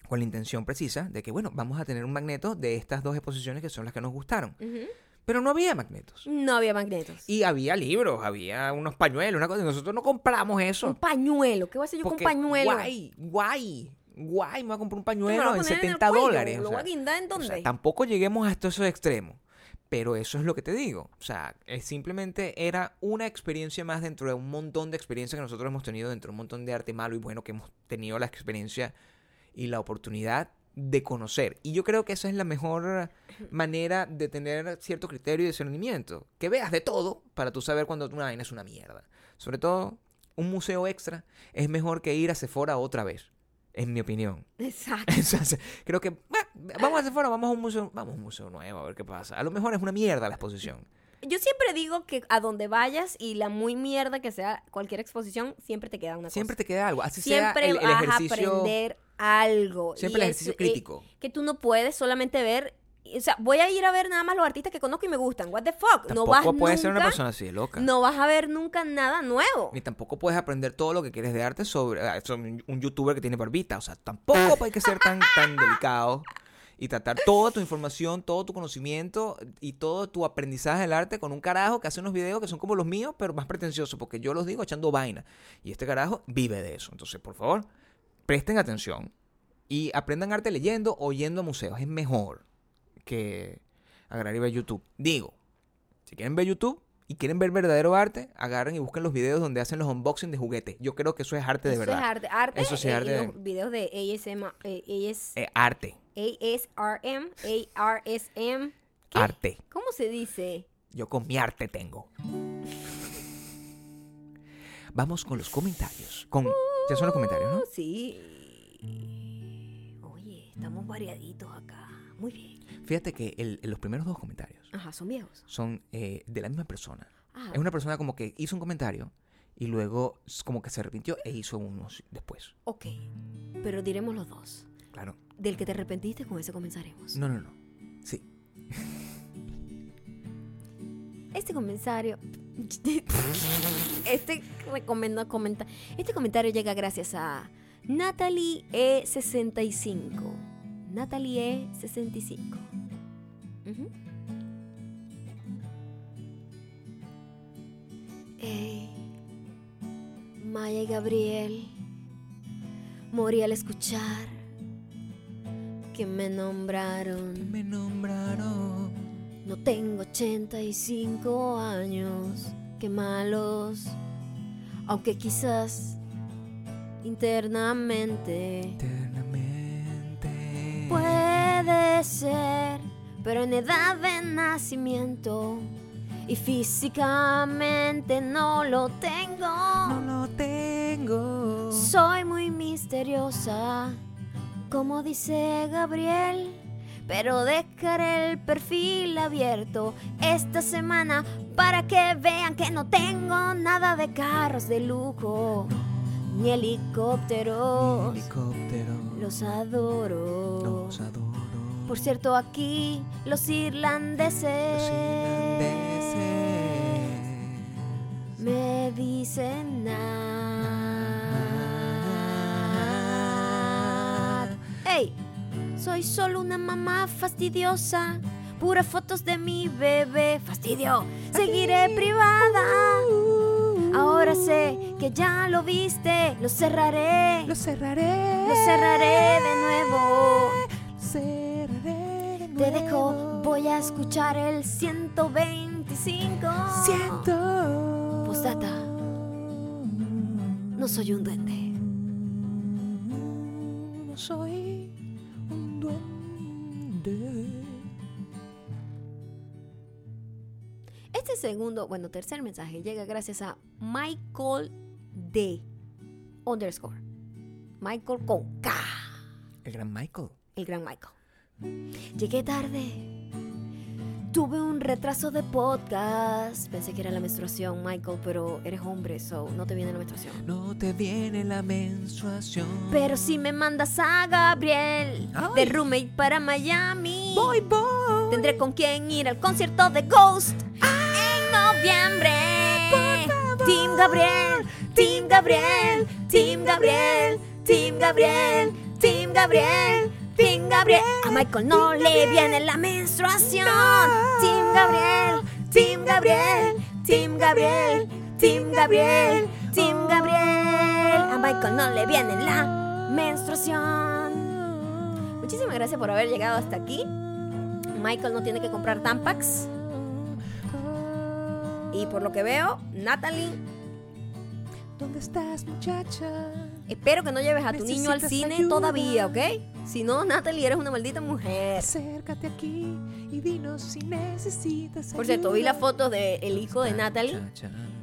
con la intención precisa de que, bueno, vamos a tener un magneto de estas dos exposiciones que son las que nos gustaron. Pero no había magnetos. No había magnetos. Y había libros, había unos pañuelos, una cosa. Nosotros no compramos eso. Un pañuelo. ¿Qué voy a hacer yo porque con un pañuelo? Guay, guay, guay. Me voy a comprar un ¿Qué me lo pañuelo en poner el 70 cuello? dólares. ¿Lo o voy a sea, guindar en o sea, dónde? tampoco lleguemos hasta esos extremos. Pero eso es lo que te digo. O sea, es simplemente era una experiencia más dentro de un montón de experiencias que nosotros hemos tenido dentro de un montón de arte malo y bueno que hemos tenido la experiencia y la oportunidad de conocer. Y yo creo que esa es la mejor manera de tener cierto criterio y discernimiento. Que veas de todo para tú saber cuando una vaina es una mierda. Sobre todo, un museo extra es mejor que ir a Sephora otra vez. En mi opinión. Exacto. Entonces, creo que "Bah, vamos a Sephora, vamos a un museo, vamos a un museo nuevo a ver qué pasa. A lo mejor es una mierda la exposición. Yo siempre digo que a donde vayas y la muy mierda que sea cualquier exposición, siempre te queda una Siempre cosa. te queda algo. Así Siempre sea el, el vas ejercicio. a aprender algo. Siempre Y el es, ejercicio eh, crítico. que tú no puedes solamente ver. O sea, voy a ir a ver nada más los artistas que conozco y me gustan. What the fuck? no Tampoco vas puedes nunca, ser una persona así de loca. No vas a ver nunca nada nuevo. Ni tampoco puedes aprender todo lo que quieres de arte sobre, ah, sobre un- un youtuber que tiene barbita. O sea, tampoco hay que ser tan, tan delicado y tratar toda tu información, todo tu conocimiento y todo tu aprendizaje del arte con un carajo que hace unos videos que son como los míos, pero más pretenciosos, porque yo los digo echando vaina. Y este carajo vive de eso. Entonces, por favor, presten atención y aprendan arte leyendo o yendo a museos. Es mejor que agarrar y ver YouTube. Digo, si quieren ver YouTube, y quieren ver verdadero arte, agarren y busquen los videos donde hacen los unboxing de juguetes. Yo creo que eso es arte de Eso verdad. es arte. arte Eso sí, eh, y arte. los videos de ASM, eh, AS, Eh, arte. ASRM, ARSM. ¿Qué? Arte. ¿Cómo se dice? Yo con mi arte tengo. Vamos con los comentarios. Con... Ya son los comentarios, ¿no? Sí. Oye, estamos variaditos acá. Muy bien. Fíjate que el- los primeros dos comentarios Ajá, son viejos. son eh, de la misma persona. Ah, Es una persona como que hizo un comentario y luego como que se arrepintió e hizo unos después. ok. Pero diremos los dos. Claro. Del que te arrepentiste, con ese comenzaremos. No, no, no. Sí. Este comentario. Este recomendó comenta. Este comentario llega gracias a Natalie E65. Natalie E65. Ujú. Ey, Maya y Gabriel. Morí al escuchar que me nombraron. Me nombraron. Tengo 85 años, qué malos. Aunque quizás internamente Eternamente. puede ser, pero en edad de nacimiento y físicamente no lo tengo. No lo tengo. Soy muy misteriosa, como dice Gabriel, pero dejaré el perfil abierto esta semana para que vean que no tengo nada de carros de lujo ni helicópteros. Helicóptero. Los adoro. Los adoro. Por cierto, aquí los irlandeses, Los irlandeses. me dicen nada. ¡Ey! Soy solo una mamá fastidiosa. Puras fotos de mi bebé. ¡Fastidio! Seguiré privada. Ahora sé que ya lo viste. Lo cerraré. Lo cerraré. Lo cerraré de nuevo. Cerraré de Te dejo, voy a escuchar el 125. Siento. Postdata. No soy un duende. No soy Este segundo, bueno, tercer mensaje llega gracias a Michael D. Underscore. Michael con K. El gran Michael. El gran Michael. Llegué tarde. Tuve un retraso de podcast. Pensé que era la menstruación, Michael, pero eres hombre, so no te viene la menstruación. No te viene la menstruación. Pero si me mandas a Gabriel Ay. de roommate para Miami, Voy, voy. tendré con quién ir al concierto de Ghost en noviembre. Team Gabriel, Team Gabriel, Team Gabriel, Team Gabriel, Team Gabriel, Team Gabriel. A Michael no le viene la menstruación. Team Gabriel, Team Gabriel, Team Gabriel, Team Gabriel, Team Gabriel. A Michael no le viene la menstruación. Muchísimas gracias por haber llegado hasta aquí. Michael no tiene que comprar Tampax. Y por lo que veo, Natalie, ¿Dónde estás, muchacha? espero que no lleves a tu niño al cine ayuda. todavía, ¿ok? Si no, Natalie, eres una maldita mujer. Acércate aquí y dinos si necesitas Por cierto, vi la foto del hijo de Natalie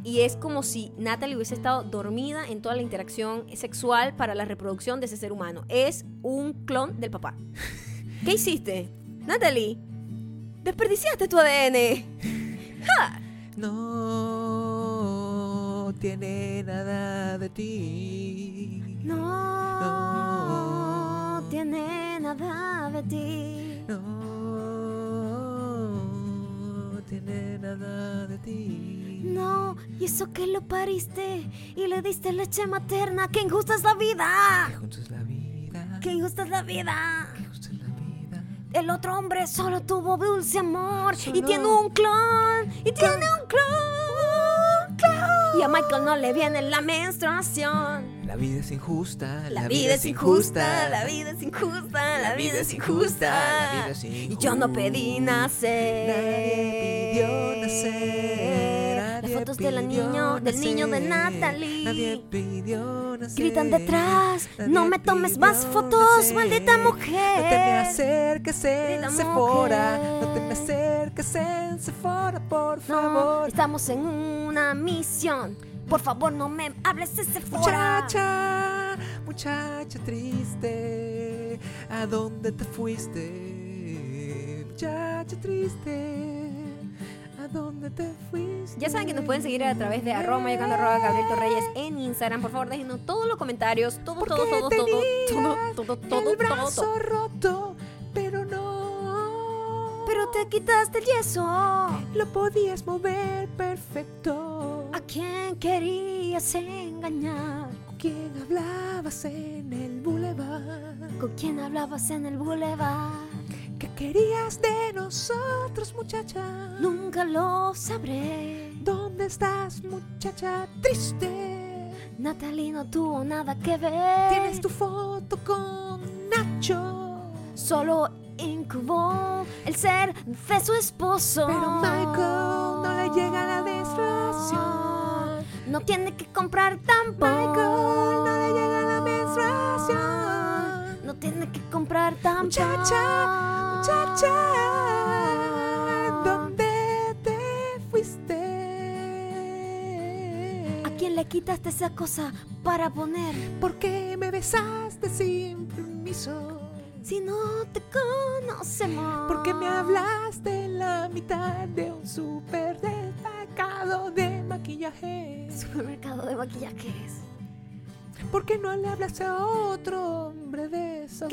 y es como si Natalie hubiese estado dormida en toda la interacción sexual para la reproducción de ese ser humano. Es un clon del papá. ¿Qué hiciste? Natalie, desperdiciaste tu ADN. No tiene nada de ti. No, tiene nada de ti. No tiene nada de ti. No, y eso que lo pariste y le diste leche materna. ¡Qué injusta es la vida! Que justo es la vida. ¡Qué injusta es la vida! El otro hombre solo tuvo dulce amor y Solo- tiene un clon. Y tiene un clon. Y a Michael no le viene la menstruación. La vida es injusta. La vida es injusta, la vida es injusta, la vida es injusta. la vida es Y yo no pedí injusta. nacer. Nadie pidió nacer. Fotos de la niño, del niño de Natalie. Nadie pidió nacer. Gritan detrás, no me tomes más fotos, maldita No te me mujer. acerques en Sephora. No te me mujer. acerques en Sephora, por No, favor. estamos en una misión. Por favor, no me hables de Sephora. Muchacha, muchacha triste, ¿a dónde te fuiste? Muchacha triste, ¿a dónde te fuiste? Ya saben que nos pueden seguir a través de arroba mayocando arroba Gabriel Torreyes en Instagram. Por favor, déjenos todos los comentarios. Todo, todo, todo, todo, todo, todo, todo, el todo, brazo todo. roto, pero no. Pero te quitaste el yeso. lo podías mover perfecto. ¿A quién querías engañar? ¿Con quién hablabas en el boulevard? ¿Con quién hablabas en el boulevard? ¿Qué querías de nosotros, muchacha? Nunca lo sabré. ¿Dónde estás, muchacha triste? Natalie no tuvo nada que ver. Tienes tu foto con Nacho. Solo incubó el ser de su esposo. Pero Michael no le llega la menstruación. No tiene que comprar tampón. Michael no le llega la menstruación. No tiene que comprar tampón. Muchacha, muchacha, ¿dónde te fuiste? ¿A quién le quitaste esa cosa para poner? ¿Por qué me besaste sin permiso? Si no te conocemos. ¿Por qué me hablaste en la mitad de un súper destacado de maquillaje? Supermercado de maquillajes. ¿Por qué no le hablaste a otro hombre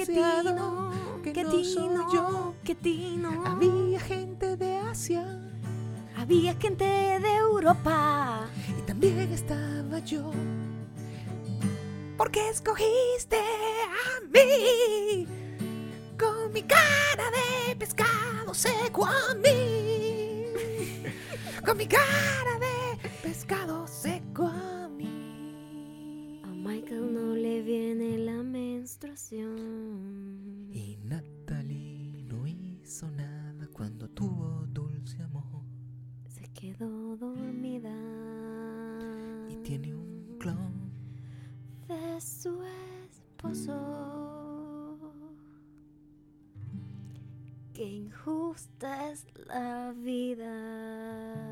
tino, que que no soy tino, yo. que tino. Había gente de Asia Había gente de Europa. y también estaba yo. ¿Por qué escogiste a mí? Con mi cara de pescado seco a mí. Con mi cara de pescado Michael no le viene la menstruación. Y Natalie no hizo nada cuando tuvo dulce amor. Se quedó dormida. Y tiene un clon. de su esposo. Qué injusta es la vida.